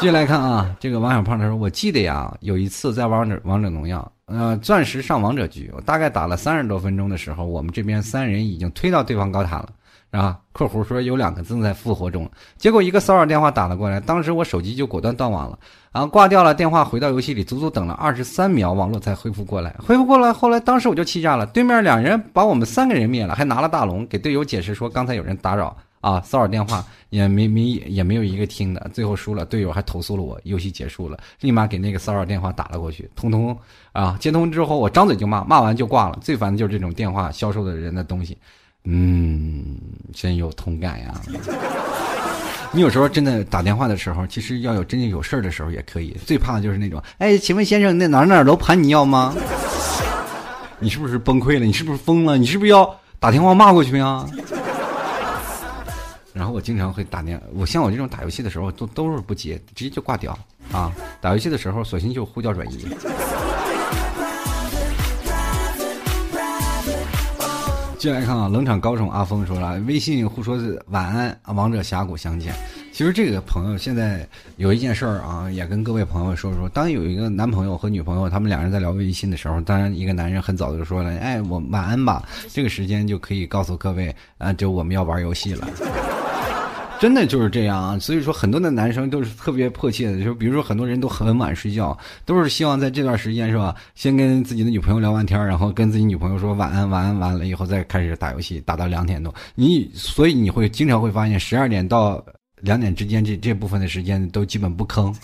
S1: 继续来看啊，这个王小胖他说：“我记得呀，有一次在王者王者荣耀，呃，钻石上王者局，我大概打了三十多分钟的时候，我们这边三人已经推到对方高塔了。”啊，括弧说有两个正在复活中，结果一个骚扰电话打了过来，当时我手机就果断断网了，啊，挂掉了电话，回到游戏里，足足等了二十三秒，网络才恢复过来，恢复过来，后来当时我就气炸了，对面两人把我们三个人灭了，还拿了大龙，给队友解释说刚才有人打扰啊，骚扰电话也没没也没有一个听的，最后输了，队友还投诉了我，游戏结束了，立马给那个骚扰电话打了过去，通通啊接通之后我张嘴就骂，骂完就挂了，最烦的就是这种电话销售的人的东西。嗯，真有同感呀！(laughs) 你有时候真的打电话的时候，其实要有真正有事儿的时候也可以。最怕的就是那种，哎，请问先生，那哪哪楼盘你要吗？你是不是崩溃了？你是不是疯了？你是不是要打电话骂过去啊？然后我经常会打电，我像我这种打游戏的时候，都都是不接，直接就挂掉啊！打游戏的时候，索性就呼叫转移。进来看啊，冷场高手阿峰说了，微信互说晚安，王者峡谷相见。其实这个朋友现在有一件事儿啊，也跟各位朋友说说。当有一个男朋友和女朋友，他们两人在聊微信的时候，当然一个男人很早就说了，哎，我晚安吧。这个时间就可以告诉各位，啊，就我们要玩游戏了。真的就是这样啊，所以说很多的男生都是特别迫切的，就比如说很多人都很晚睡觉，都是希望在这段时间是吧，先跟自己的女朋友聊完天，然后跟自己女朋友说晚安，晚安，完了以后再开始打游戏，打到两点多。你所以你会经常会发现，十二点到两点之间这这部分的时间都基本不吭。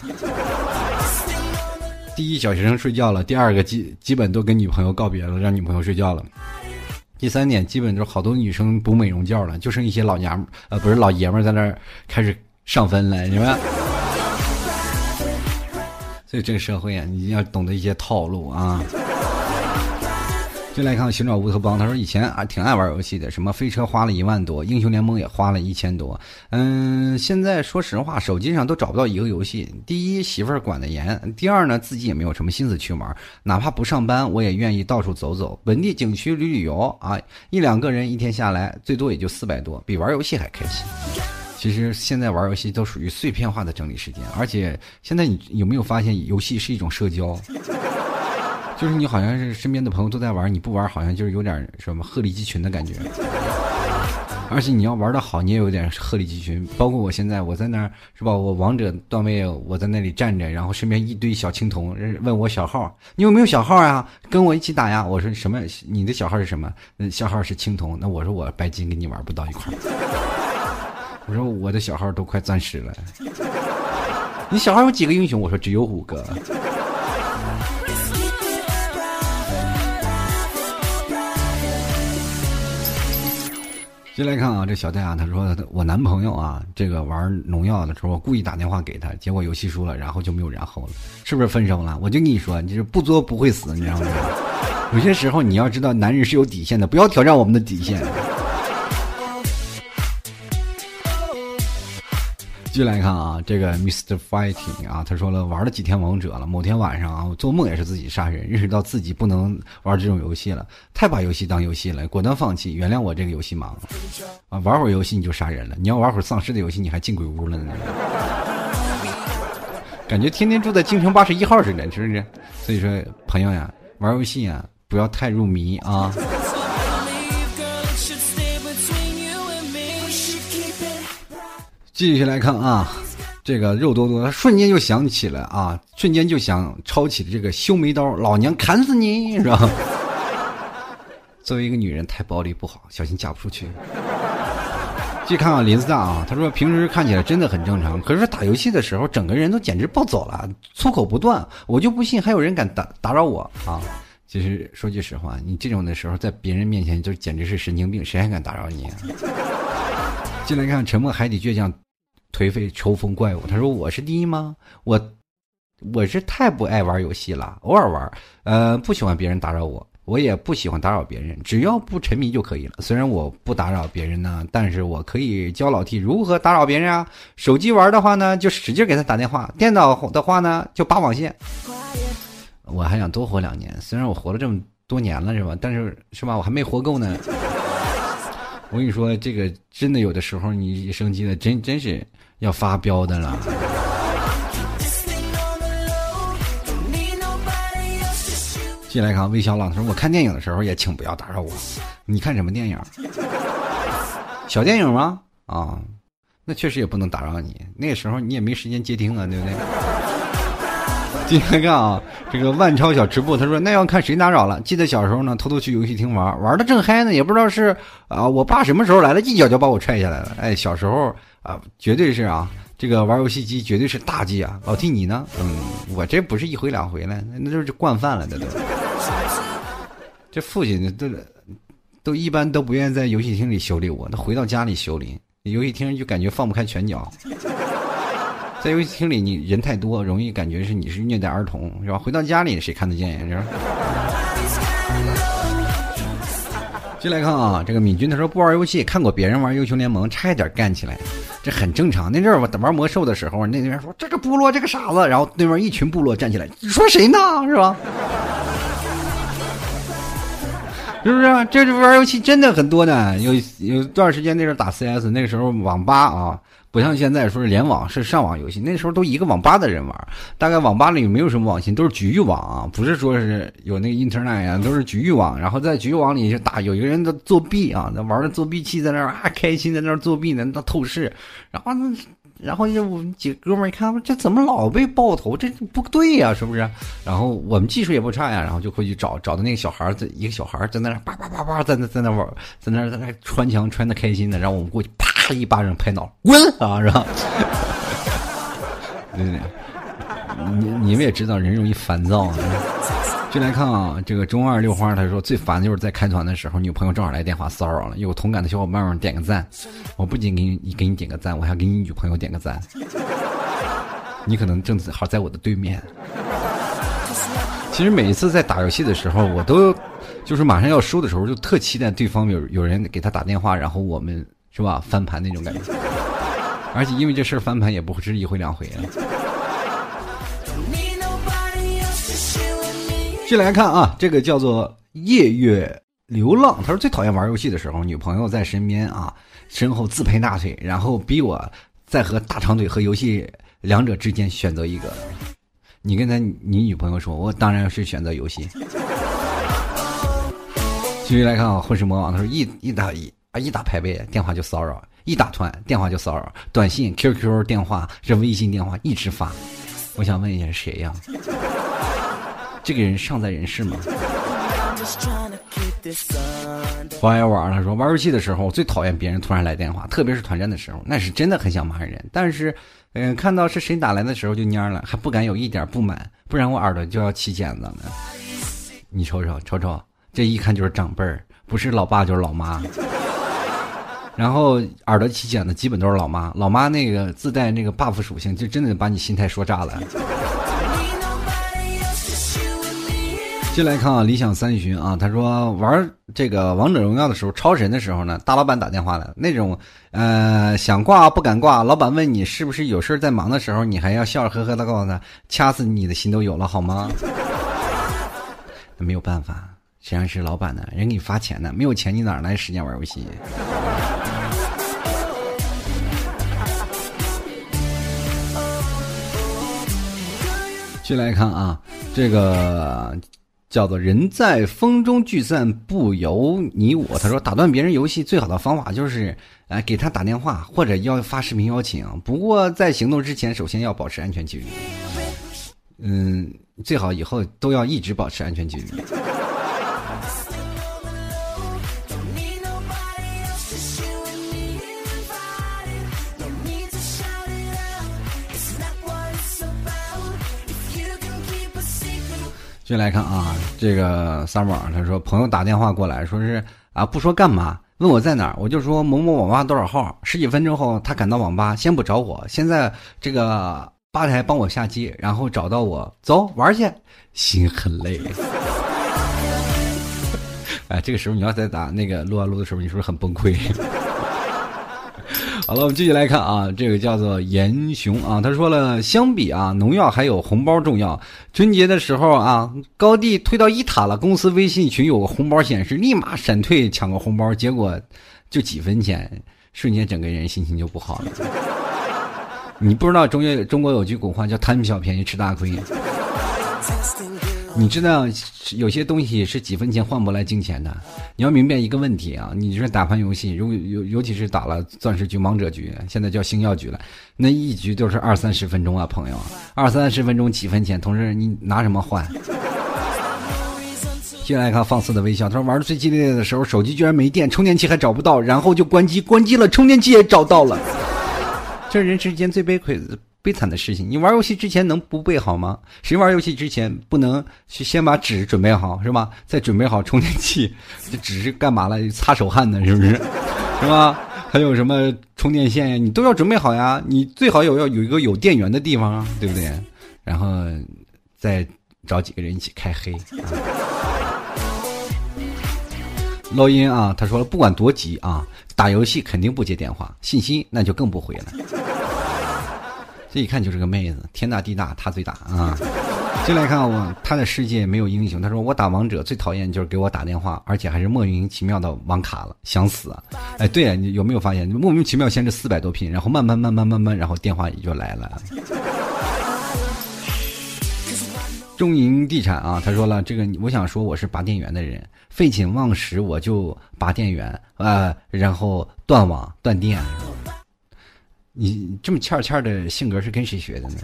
S1: 第一，小学生睡觉了；第二个，基基本都跟女朋友告别了，让女朋友睡觉了。第三点，基本就是好多女生补美容觉了，就剩一些老娘们呃，不是老爷们在那儿开始上分了，你们。所以这个社会啊，你要懂得一些套路啊。就来看寻找乌托邦，他说以前啊挺爱玩游戏的，什么飞车花了一万多，英雄联盟也花了一千多。嗯，现在说实话，手机上都找不到一个游戏。第一，媳妇儿管得严；第二呢，自己也没有什么心思去玩。哪怕不上班，我也愿意到处走走，本地景区旅旅游啊。一两个人一天下来，最多也就四百多，比玩游戏还开心。其实现在玩游戏都属于碎片化的整理时间，而且现在你有没有发现，游戏是一种社交？就是你好像是身边的朋友都在玩，你不玩好像就是有点什么鹤立鸡群的感觉。而且你要玩的好，你也有点鹤立鸡群。包括我现在，我在那儿是吧？我王者段位，我在那里站着，然后身边一堆小青铜问我小号，你有没有小号呀？跟我一起打呀？我说什么？你的小号是什么？小号是青铜。那我说我白金跟你玩不到一块儿。我说我的小号都快钻石了。你小号有几个英雄？我说只有五个。进来看啊，这小戴啊，他说我男朋友啊，这个玩农药的时候，我故意打电话给他，结果游戏输了，然后就没有然后了，是不是分手了？我就跟你说，你是不作不会死，你知道吗？有些时候你要知道，男人是有底线的，不要挑战我们的底线。继续来看啊，这个 Mr. Fighting 啊，他说了，玩了几天王者了，某天晚上啊，我做梦也是自己杀人，认识到自己不能玩这种游戏了，太把游戏当游戏了，果断放弃，原谅我这个游戏盲啊，玩会儿游戏你就杀人了，你要玩会儿丧尸的游戏，你还进鬼屋了呢，感觉天天住在京城八十一号似的，是不是？所以说，朋友呀，玩游戏啊，不要太入迷啊。继续来看啊，这个肉多多，他瞬间就想起了啊，瞬间就想抄起这个修眉刀，老娘砍死你，是吧？(laughs) 作为一个女人，太暴力不好，小心嫁不出去。继续看看林子大啊，他说平时看起来真的很正常，可是打游戏的时候，整个人都简直暴走了，粗口不断，我就不信还有人敢打打扰我啊！其实说句实话，你这种的时候在别人面前就简直是神经病，谁还敢打扰你？(laughs) 进来看沉默海底倔强。颓废抽风怪物，他说：“我是第一吗？我我是太不爱玩游戏了，偶尔玩，呃，不喜欢别人打扰我，我也不喜欢打扰别人，只要不沉迷就可以了。虽然我不打扰别人呢，但是我可以教老 T 如何打扰别人啊。手机玩的话呢，就使劲给他打电话；电脑的话呢，就拔网线。我还想多活两年，虽然我活了这么多年了，是吧？但是是吧？我还没活够呢。(laughs) 我跟你说，这个真的有的时候，你一生气了，真真是。”要发飙的了。进来看魏小朗，他说：“我看电影的时候也请不要打扰我。你看什么电影？小电影吗？啊，那确实也不能打扰你。那时候你也没时间接听啊，对不对？”进来看啊，这个万超小吃部，他说：“那要看谁打扰了。记得小时候呢，偷偷去游戏厅玩，玩的正嗨呢，也不知道是啊，我爸什么时候来了，一脚就把我踹下来了。哎，小时候。”啊，绝对是啊！这个玩游戏机绝对是大忌啊！老弟，你呢？嗯，我这不是一回两回了，那就是惯犯了，这都。这父亲都都一般都不愿意在游戏厅里修理我，那回到家里修理。游戏厅就感觉放不开拳脚，在游戏厅里你人太多，容易感觉是你是虐待儿童，是吧？回到家里谁看得见呀？是吧？进来看啊，这个敏君他说不玩游戏，看过别人玩英雄联盟，差一点干起来，这很正常。那阵儿我玩魔兽的时候，那边说这个部落这个傻子，然后对面一群部落站起来，你说谁呢？是吧？是不是？这玩游戏真的很多呢。有有段时间那阵打 CS，那个时候网吧啊。不像现在说是联网是上网游戏，那时候都一个网吧的人玩，大概网吧里没有什么网信，都是局域网啊，不是说是有那个 Internet 啊，都是局域网。然后在局域网里就打，有一个人在作弊啊，那玩的作弊器在那儿啊，开心在那儿作弊呢，那透视。然后那，然后就我们几个哥们儿一看，这怎么老被爆头？这不对呀，是不是？然后我们技术也不差呀，然后就回去找找到那个小孩儿在一个小孩儿在那叭叭叭叭在那在那玩，在那在那穿墙穿的开心的，然后我们过去啪。一巴掌拍脑，滚啊！是吧？(laughs) 对对，你你们也知道，人容易烦躁啊。进来看啊，这个中二六花他说最烦的就是在开团的时候，女朋友正好来电话骚扰了。有同感的小伙伴们点个赞，我不仅给你给你点个赞，我还给你女朋友点个赞。你可能正好在我的对面。其实每一次在打游戏的时候，我都就是马上要输的时候，就特期待对方有有人给他打电话，然后我们是吧翻盘那种感觉。而且因为这事儿翻盘也不是一回两回啊。进来看啊，这个叫做夜月流浪。他说最讨厌玩游戏的时候，女朋友在身边啊，身后自拍大腿，然后逼我在和大长腿和游戏两者之间选择一个。你跟他你女朋友说，我当然是选择游戏。继续来看啊，混世魔王他说一一打一啊一打排位电话就骚扰，一打团电话就骚扰，短信 QQ 电话这微信电话一直发。我想问一下谁呀？这个人尚在人世吗？王爷玩他说玩游戏的时候最讨厌别人突然来电话，特别是团战的时候，那是真的很想骂人。但是，嗯，看到是谁打来的时候就蔫了，还不敢有一点不满，不然我耳朵就要起茧子了。你瞅瞅瞅瞅，这一看就是长辈儿，不是老爸就是老妈。然后耳朵起茧的基本都是老妈，老妈那个自带那个 buff 属性，就真的把你心态说炸了。进来看啊，理想三旬啊，他说玩这个王者荣耀的时候，超神的时候呢，大老板打电话了，那种呃想挂不敢挂，老板问你是不是有事在忙的时候，你还要笑呵呵的告诉他，掐死你的心都有了好吗？那没有办法，谁让是老板呢？人给你发钱呢，没有钱你哪来时间玩游戏？进来看啊，这个。叫做人在风中聚散不由你我。他说打断别人游戏最好的方法就是，哎，给他打电话或者要发视频邀请。不过在行动之前，首先要保持安全距离。嗯，最好以后都要一直保持安全距离。进来看啊，这个三宝他说朋友打电话过来说是啊不说干嘛，问我在哪儿，我就说某某网吧多少号。十几分钟后他赶到网吧，先不找我，现在这个吧台帮我下机，然后找到我走玩去，心很累。(laughs) 哎，这个时候你要在打那个撸啊撸的时候，你是不是很崩溃？好了，我们继续来看啊，这个叫做严雄啊，他说了，相比啊，农药还有红包重要。春节的时候啊，高地推到一塔了，公司微信群有个红包显示，立马闪退抢个红包，结果就几分钱，瞬间整个人心情就不好了。(laughs) 你不知道中国中国有句古话叫贪小便宜吃大亏。你知道有些东西是几分钱换不来金钱的。你要明白一个问题啊，你说打盘游戏，如果尤尤其是打了钻石局、王者局，现在叫星耀局了，那一局都是二三十分钟啊，朋友，二三十分钟几分钱，同时你拿什么换？进来看放肆的微笑，他说玩的最激烈的时候，手机居然没电，充电器还找不到，然后就关机，关机了，充电器也找到了，这是人世间最悲亏的。悲惨的事情，你玩游戏之前能不备好吗？谁玩游戏之前不能去先把纸准备好是吧？再准备好充电器，(laughs) 这纸是干嘛了？擦手汗的，是不是？是吧？还有什么充电线呀？你都要准备好呀！你最好有要有一个有电源的地方啊，对不对？然后再找几个人一起开黑。录音啊，他说了，不管多急啊，打游戏肯定不接电话，信息那就更不回了。这一看就是个妹子，天大地大，她最大啊！进来看我，她的世界没有英雄。她说我打王者最讨厌就是给我打电话，而且还是莫名其妙的网卡了，想死！哎，对啊，你有没有发现莫名其妙先是四百多拼，然后慢慢慢慢慢慢，然后电话也就来了。中银地产啊，他说了这个，我想说我是拔电源的人，废寝忘食我就拔电源啊，然后断网断电。你这么欠欠的性格是跟谁学的呢？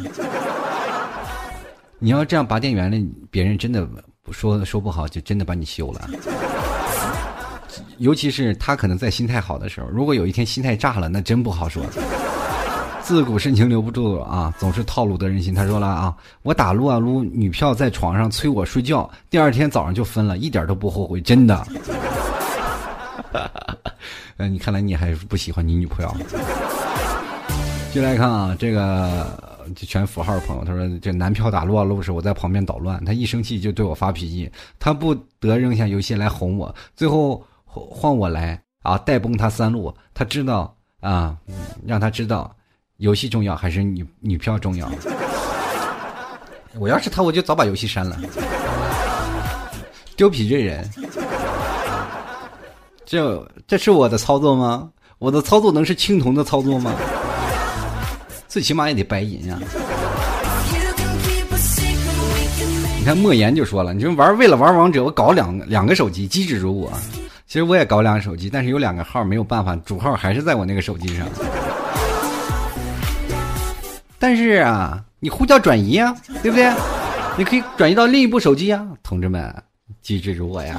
S1: (laughs) 你要这样拔电源了，别人真的说说不好，就真的把你休了。尤其是他可能在心态好的时候，如果有一天心态炸了，那真不好说。自古深情留不住啊，总是套路得人心。他说了啊，我打撸啊撸，女票在床上催我睡觉，第二天早上就分了，一点都不后悔，真的。(laughs) 呃，你看来你还是不喜欢你女朋友。进来看啊，这个全符号的朋友，他说这男票打撸啊撸时，我在旁边捣乱，他一生气就对我发脾气，他不得扔下游戏来哄我，最后换我来啊带崩他三路，他知道啊，让他知道游戏重要还是女女票重要。我要是他，我就早把游戏删了。丢皮这人，这这是我的操作吗？我的操作能是青铜的操作吗？最起码也得白银啊！你看莫言就说了，你说玩为了玩王者，我搞两两个手机，机智如我。其实我也搞两个手机，但是有两个号没有办法，主号还是在我那个手机上。但是啊，你呼叫转移啊，对不对？你可以转移到另一部手机啊，同志们，机智如我呀！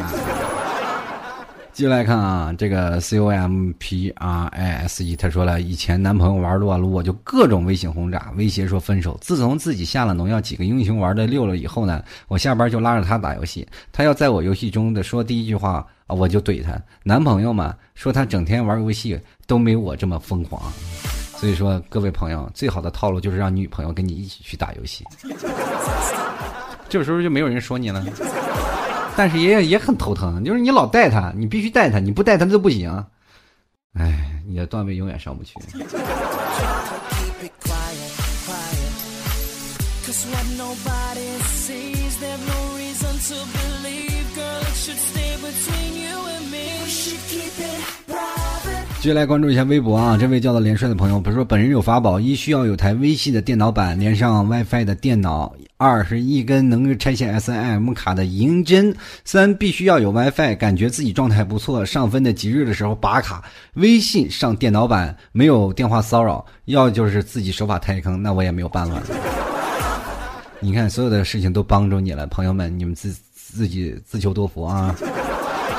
S1: 继续来看啊，这个 C O M P R I S E，他说了，以前男朋友玩撸啊撸，我就各种微信轰炸，威胁说分手。自从自己下了农药，几个英雄玩的溜了以后呢，我下班就拉着他打游戏，他要在我游戏中的说第一句话啊，我就怼他。男朋友嘛，说他整天玩游戏都没我这么疯狂。所以说，各位朋友，最好的套路就是让女朋友跟你一起去打游戏，(laughs) 这时候就没有人说你了。但是爷爷也很头疼，就是你老带他，你必须带他，你不带他就不行。哎，你的段位永远上不去。接下来关注一下微博啊，这位叫做连帅的朋友，他说本人有法宝：一需要有台微系的电脑版连上 WiFi 的电脑；二是一根能够拆卸 SIM 卡的银针；三必须要有 WiFi，感觉自己状态不错，上分的极日的时候拔卡。微信上电脑版没有电话骚扰，要就是自己手法太坑，那我也没有办法。你看，所有的事情都帮助你了，朋友们，你们自自己自求多福啊。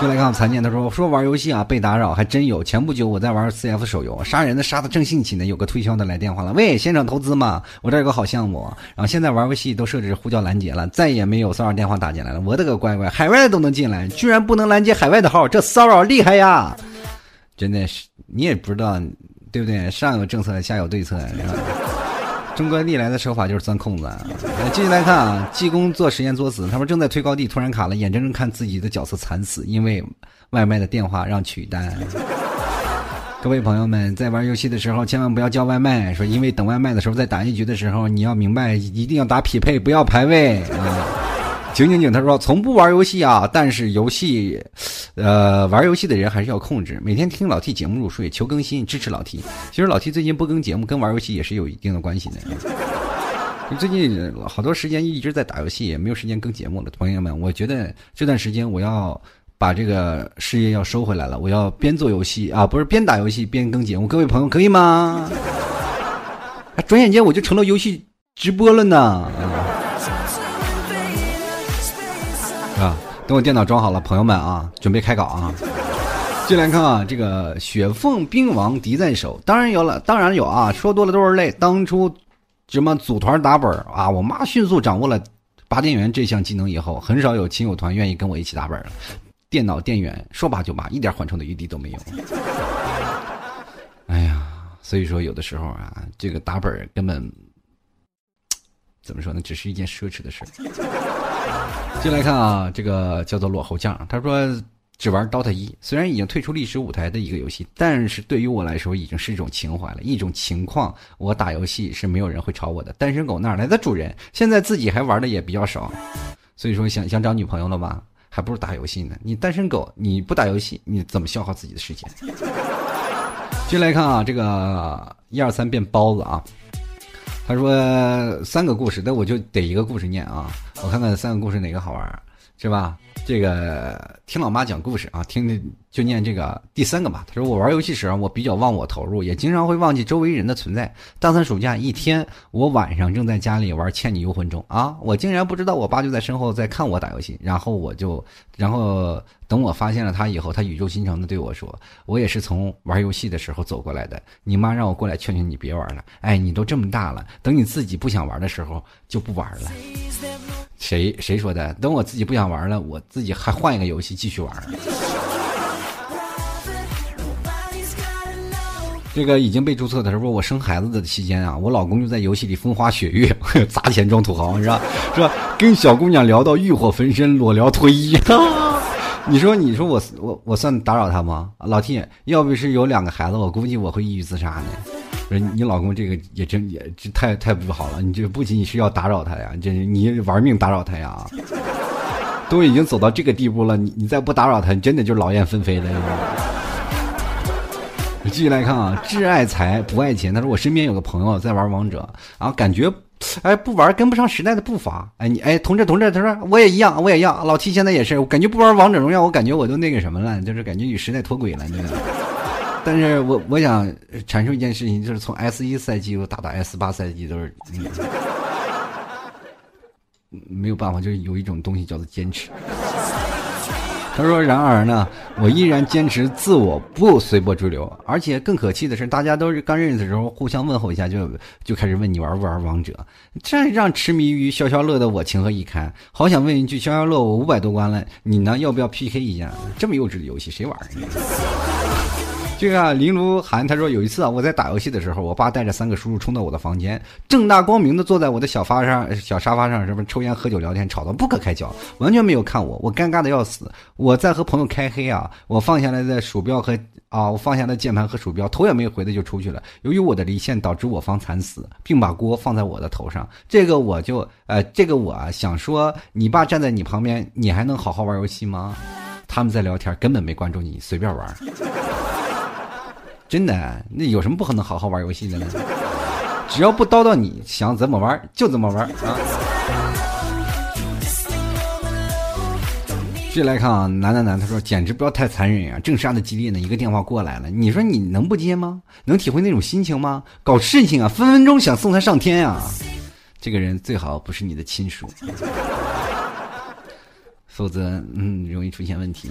S1: 就来看我残念，他说：“我说玩游戏啊，被打扰还真有。前不久我在玩 CF 手游，杀人的杀的正兴起呢，有个推销的来电话了，喂，现场投资嘛，我这有个好项目。然后现在玩游戏都设置呼叫拦截了，再也没有骚扰电话打进来了。我的个乖乖，海外都能进来，居然不能拦截海外的号，这骚扰厉害呀！真的是，你也不知道，对不对？上有政策，下有对策。”中国历来的手法就是钻空子。继续来看啊，济公做实验作死，他们正在推高地，突然卡了，眼睁睁看自己的角色惨死，因为外卖的电话让取单。各位朋友们，在玩游戏的时候千万不要叫外卖，说因为等外卖的时候，在打一局的时候，你要明白一定要打匹配，不要排位。景景景，他说从不玩游戏啊，但是游戏，呃，玩游戏的人还是要控制。每天听老 T 节目入睡，求更新，支持老 T。其实老 T 最近不更节目，跟玩游戏也是有一定的关系的。最近好多时间一直在打游戏，也没有时间更节目了。朋友们，我觉得这段时间我要把这个事业要收回来了，我要边做游戏啊，不是边打游戏边更节目。各位朋友，可以吗？转眼间我就成了游戏直播了呢。等我电脑装好了，朋友们啊，准备开搞啊！进来看啊，这个雪凤兵王敌在手，当然有了，当然有啊，说多了都是泪。当初什么组团打本啊，我妈迅速掌握了拔电源这项技能以后，很少有亲友团愿意跟我一起打本了。电脑电源说拔就拔，一点缓冲的余地都没有。哎呀，所以说有的时候啊，这个打本根本怎么说呢，只是一件奢侈的事。进来看啊，这个叫做落后将，他说只玩 DOTA 一，虽然已经退出历史舞台的一个游戏，但是对于我来说已经是一种情怀了，一种情况。我打游戏是没有人会吵我的，单身狗哪来的主人？现在自己还玩的也比较少，所以说想想找女朋友了吧，还不如打游戏呢。你单身狗，你不打游戏，你怎么消耗自己的时间？(laughs) 进来看啊，这个一二三变包子啊。他说三个故事，那我就得一个故事念啊，我看看三个故事哪个好玩，是吧？这个听老妈讲故事啊，听就念这个第三个吧。他说我玩游戏时候我比较忘我投入，也经常会忘记周围人的存在。大三暑假一天，我晚上正在家里玩《倩女幽魂》中啊，我竟然不知道我爸就在身后在看我打游戏，然后我就，然后。等我发现了他以后，他语重心长的对我说：“我也是从玩游戏的时候走过来的。你妈让我过来劝劝你别玩了。哎，你都这么大了，等你自己不想玩的时候就不玩了。谁谁说的？等我自己不想玩了，我自己还换一个游戏继续玩。(laughs) ”这个已经被注册的，时候我生孩子的期间啊，我老公就在游戏里风花雪月，(laughs) 砸钱装土豪，是吧？是吧？跟小姑娘聊到欲火焚身，裸聊脱衣。(laughs) 你说，你说我我我算打扰他吗？老 T，要不是有两个孩子，我估计我会抑郁自杀呢。说你老公这个也真也这太太不好了，你这不仅仅是要打扰他呀，这你玩命打扰他呀，都已经走到这个地步了，你你再不打扰他，你真的就劳燕分飞了。继续来看啊，挚爱财不爱钱。他说我身边有个朋友在玩王者，然后感觉，哎，不玩跟不上时代的步伐。哎，你哎，同志同志，他说我也一样，我也一样。老七现在也是，我感觉不玩王者荣耀，我感觉我都那个什么了，就是感觉与时代脱轨了，你那个。但是我我想阐述一件事情，就是从 S 一赛季又打到 S 八赛季，都是没有办法，就是有一种东西叫做坚持。他说：“然而呢，我依然坚持自我，不随波逐流。而且更可气的是，大家都是刚认识的时候互相问候一下，就就开始问你玩不玩王者，这让痴迷于消消乐的我情何以堪？好想问一句，消消乐我五百多关了，你呢？要不要 PK 一下？这么幼稚的游戏谁玩？”这个林如涵他说有一次啊，我在打游戏的时候，我爸带着三个叔叔冲到我的房间，正大光明的坐在我的小发上小沙发上，什么抽烟喝酒聊天，吵得不可开交，完全没有看我，我尴尬的要死。我在和朋友开黑啊，我放下来的鼠标和啊，我放下的键盘和鼠标，头也没回的就出去了。由于我的离线导致我方惨死，并把锅放在我的头上。这个我就呃，这个我想说，你爸站在你旁边，你还能好好玩游戏吗？他们在聊天，根本没关注你，随便玩。真的，那有什么不可能好好玩游戏的呢？只要不叨叨，你想怎么玩就怎么玩啊！继续来看啊，男男男，他说简直不要太残忍啊！正杀的激烈呢，一个电话过来了，你说你能不接吗？能体会那种心情吗？搞事情啊，分分钟想送他上天啊！这个人最好不是你的亲属，否则嗯，容易出现问题。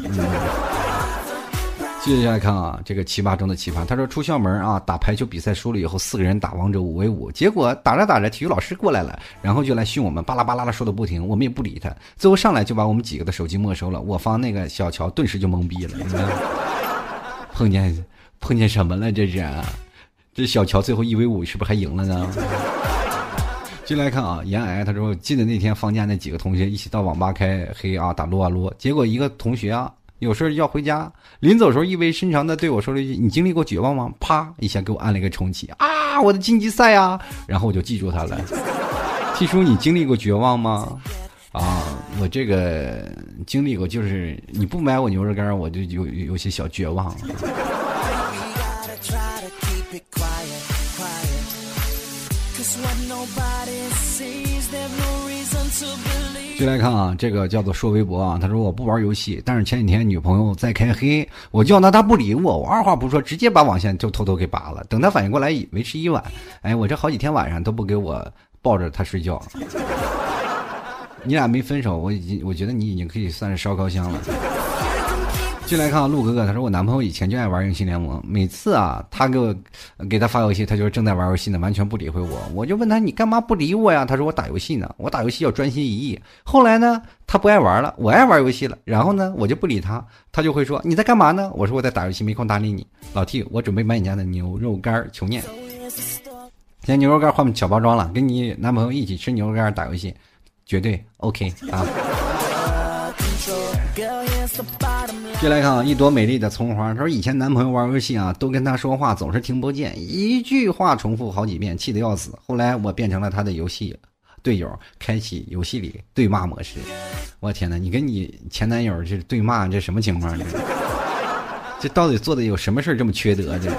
S1: 接下来看啊，这个奇葩中的奇葩。他说出校门啊，打排球比赛输了以后，四个人打王者五 v 五，结果打着打着，体育老师过来了，然后就来训我们，巴拉巴拉的说的不停，我们也不理他，最后上来就把我们几个的手机没收了。我方那个小乔顿时就懵逼了，碰见碰见什么了？这是，这小乔最后一 v 五是不是还赢了呢？进来看啊，严癌他说记得那天放假，那几个同学一起到网吧开黑啊，打撸啊撸，结果一个同学啊。有事要回家，临走时候意味深长的对我说了一句：“你经历过绝望吗？”啪一下给我按了一个重启啊！我的晋级赛啊！然后我就记住他了。T 叔，你经历过绝望吗？啊，我这个经历过，就是你不买我牛肉干，我就有有些小绝望。Nobody sees there's no reason to believe 就来看啊，这个叫做说微博啊，他说我不玩游戏，但是前几天女朋友在开黑，我叫他他不理我，我二话不说直接把网线就偷偷给拔了。等他反应过来，维持一晚，哎，我这好几天晚上都不给我抱着他睡觉。(laughs) 你俩没分手，我已经我觉得你已经可以算是烧高香了。进来看啊，陆哥哥，他说我男朋友以前就爱玩游戏联盟，每次啊，他给我给他发游戏，他就是正在玩游戏呢，完全不理会我。我就问他，你干嘛不理我呀？他说我打游戏呢，我打游戏要专心一意。后来呢，他不爱玩了，我爱玩游戏了，然后呢，我就不理他，他就会说你在干嘛呢？我说我在打游戏，没空搭理你。老 T，我准备买你家的牛肉干，求念。现在牛肉干换小包装了，跟你男朋友一起吃牛肉干打游戏，绝对 OK 啊。接来看啊，一朵美丽的葱花。他说以前男朋友玩游戏啊，都跟他说话总是听不见，一句话重复好几遍，气得要死。后来我变成了他的游戏队友，开启游戏里对骂模式。我天哪，你跟你前男友这对骂，这什么情况呢？这到底做的有什么事这么缺德？这？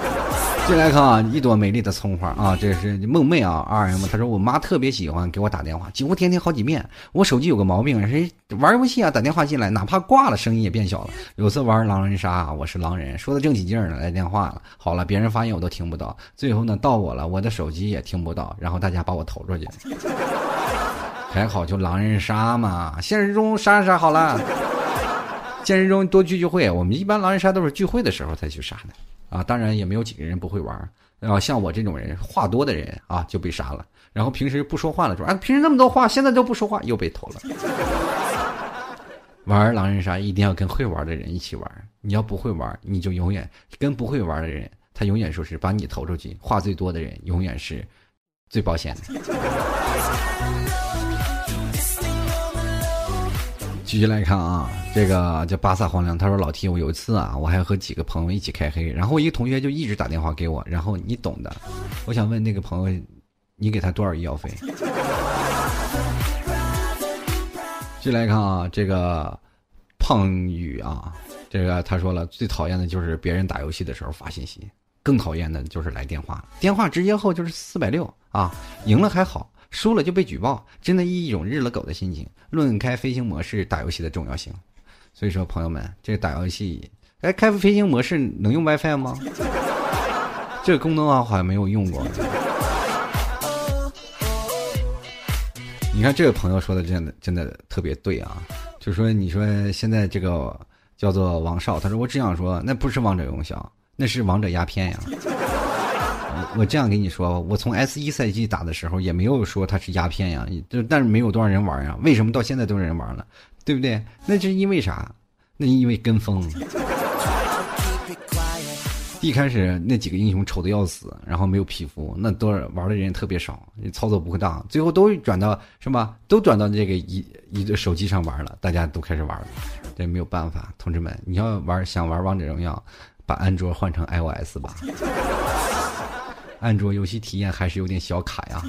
S1: 进来看啊，一朵美丽的葱花啊，这是梦妹啊，R M，她说我妈特别喜欢给我打电话，几乎天天好几遍。我手机有个毛病，谁玩游戏啊，打电话进来，哪怕挂了，声音也变小了。有次玩狼人杀，我是狼人，说的正起劲呢，来电话了。好了，别人发言我都听不到，最后呢到我了，我的手机也听不到，然后大家把我投出去。还好就狼人杀嘛，现实中杀杀好了，现实中多聚聚会，我们一般狼人杀都是聚会的时候才去杀的。啊，当然也没有几个人不会玩然后像我这种人话多的人啊就被杀了。然后平时不说话了，说啊平时那么多话，现在都不说话，又被投了。(laughs) 玩狼人杀一定要跟会玩的人一起玩，你要不会玩，你就永远跟不会玩的人。他永远说是把你投出去，话最多的人永远是最保险的。继续来看啊，这个叫巴萨荒凉，他说老 T，我有一次啊，我还和几个朋友一起开黑，然后一个同学就一直打电话给我，然后你懂的，我想问那个朋友，你给他多少医药费？(laughs) 继续来看啊，这个胖宇啊，这个他说了，最讨厌的就是别人打游戏的时候发信息，更讨厌的就是来电话，电话直接后就是四百六啊，赢了还好。输了就被举报，真的一种日了狗的心情。论开飞行模式打游戏的重要性，所以说朋友们，这个打游戏，哎，开飞行模式能用 WiFi 吗？(laughs) 这个功能啊，好像没有用过。你看这个朋友说的真的真的特别对啊，就说你说现在这个叫做王少，他说我只想说，那不是王者荣耀，那是王者鸦片呀。我这样跟你说吧，我从 S 一赛季打的时候也没有说它是鸦片呀，就但是没有多少人玩呀。为什么到现在都有人玩了？对不对？那是因为啥？那因为跟风。(laughs) 一开始那几个英雄丑的要死，然后没有皮肤，那多少玩的人也特别少，操作不会当，最后都转到什么？都转到这个一一个手机上玩了，大家都开始玩了。这没有办法，同志们，你要玩想玩王者荣耀，把安卓换成 iOS 吧。安卓游戏体验还是有点小卡呀。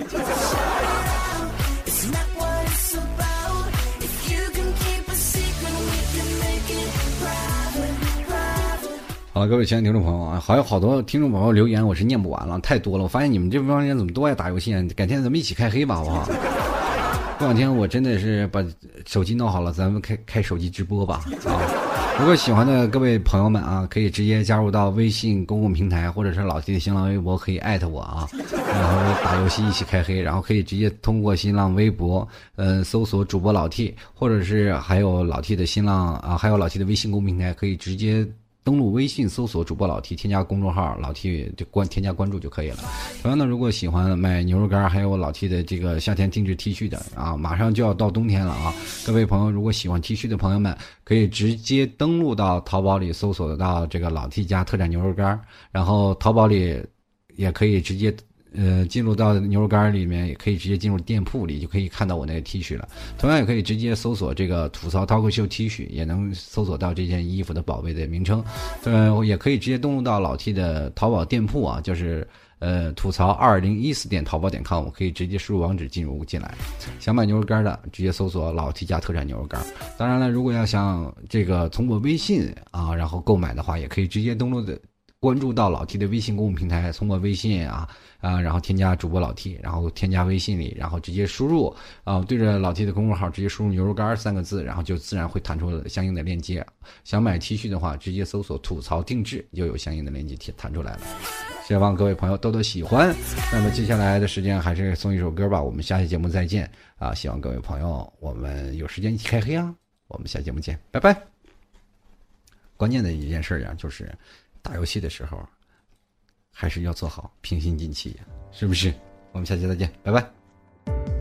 S1: 好了，各位亲爱的听众朋友啊，还有好多听众朋友留言，我是念不完了，太多了。我发现你们这帮人怎么都爱打游戏？改天咱们一起开黑吧，好不好？(laughs) 过两天我真的是把手机弄好了，咱们开开手机直播吧啊！如果喜欢的各位朋友们啊，可以直接加入到微信公共平台，或者是老 T 的新浪微博，可以艾特我啊，然后打游戏一起开黑，然后可以直接通过新浪微博，嗯，搜索主播老 T，或者是还有老 T 的新浪啊，还有老 T 的微信公平台，可以直接。登录微信搜索主播老 T，添加公众号老 T 就关添加关注就可以了。同样呢，如果喜欢买牛肉干还有老 T 的这个夏天定制 T 恤的啊，马上就要到冬天了啊！各位朋友，如果喜欢 T 恤的朋友们，可以直接登录到淘宝里搜索到这个老 T 家特产牛肉干然后淘宝里也可以直接。呃，进入到牛肉干里面，也可以直接进入店铺里，就可以看到我那个 T 恤了。同样也可以直接搜索这个吐槽 talk 秀 T 恤，也能搜索到这件衣服的宝贝的名称。呃，也可以直接登录到老 T 的淘宝店铺啊，就是呃吐槽二零一四点淘宝点 com，我可以直接输入网址进入进来。想买牛肉干的，直接搜索老 T 家特产牛肉干。当然了，如果要想这个通过微信啊，然后购买的话，也可以直接登录的。关注到老 T 的微信公众平台，通过微信啊啊，然后添加主播老 T，然后添加微信里，然后直接输入啊，对着老 T 的公众号直接输入“牛肉干”三个字，然后就自然会弹出相应的链接。想买 T 恤的话，直接搜索“吐槽定制”，就有相应的链接贴弹出来了。希望各位朋友多多喜欢。那么接下来的时间还是送一首歌吧。我们下期节目再见啊！希望各位朋友，我们有时间一起开黑啊！我们下节目见，拜拜。关键的一件事呀，就是。打游戏的时候，还是要做好平心静气，是不是？我们下期再见，拜拜。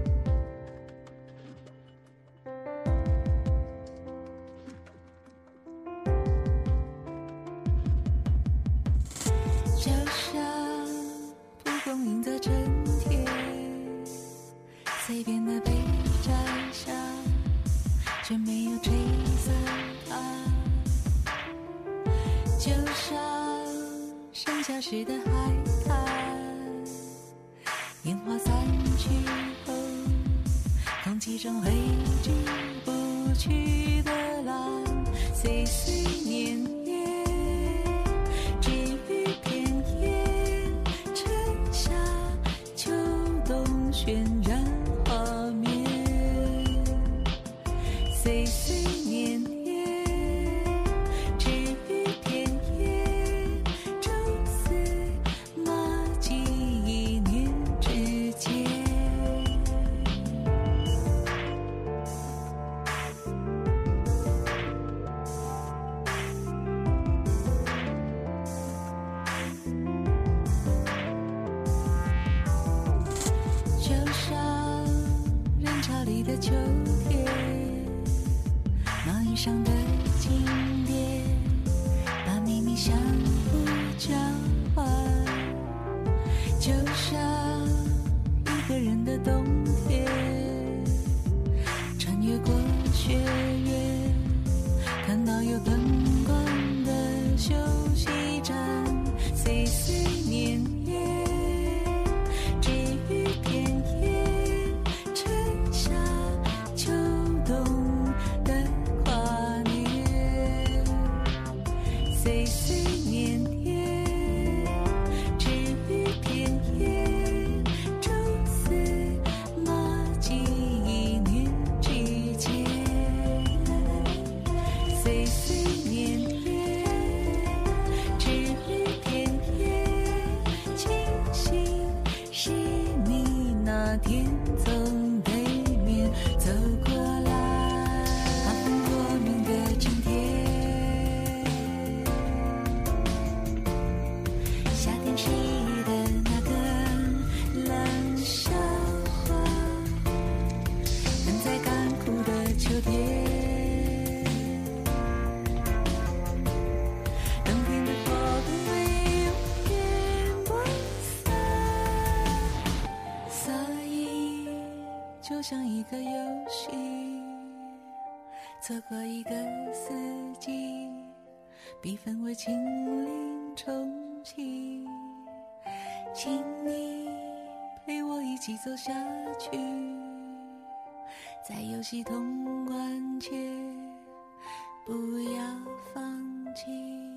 S1: 地上的金蝶把秘密相互交换就
S2: 像一个人的冬比分为清零重启，请你陪我一起走下去，在游戏通关前。不要放弃。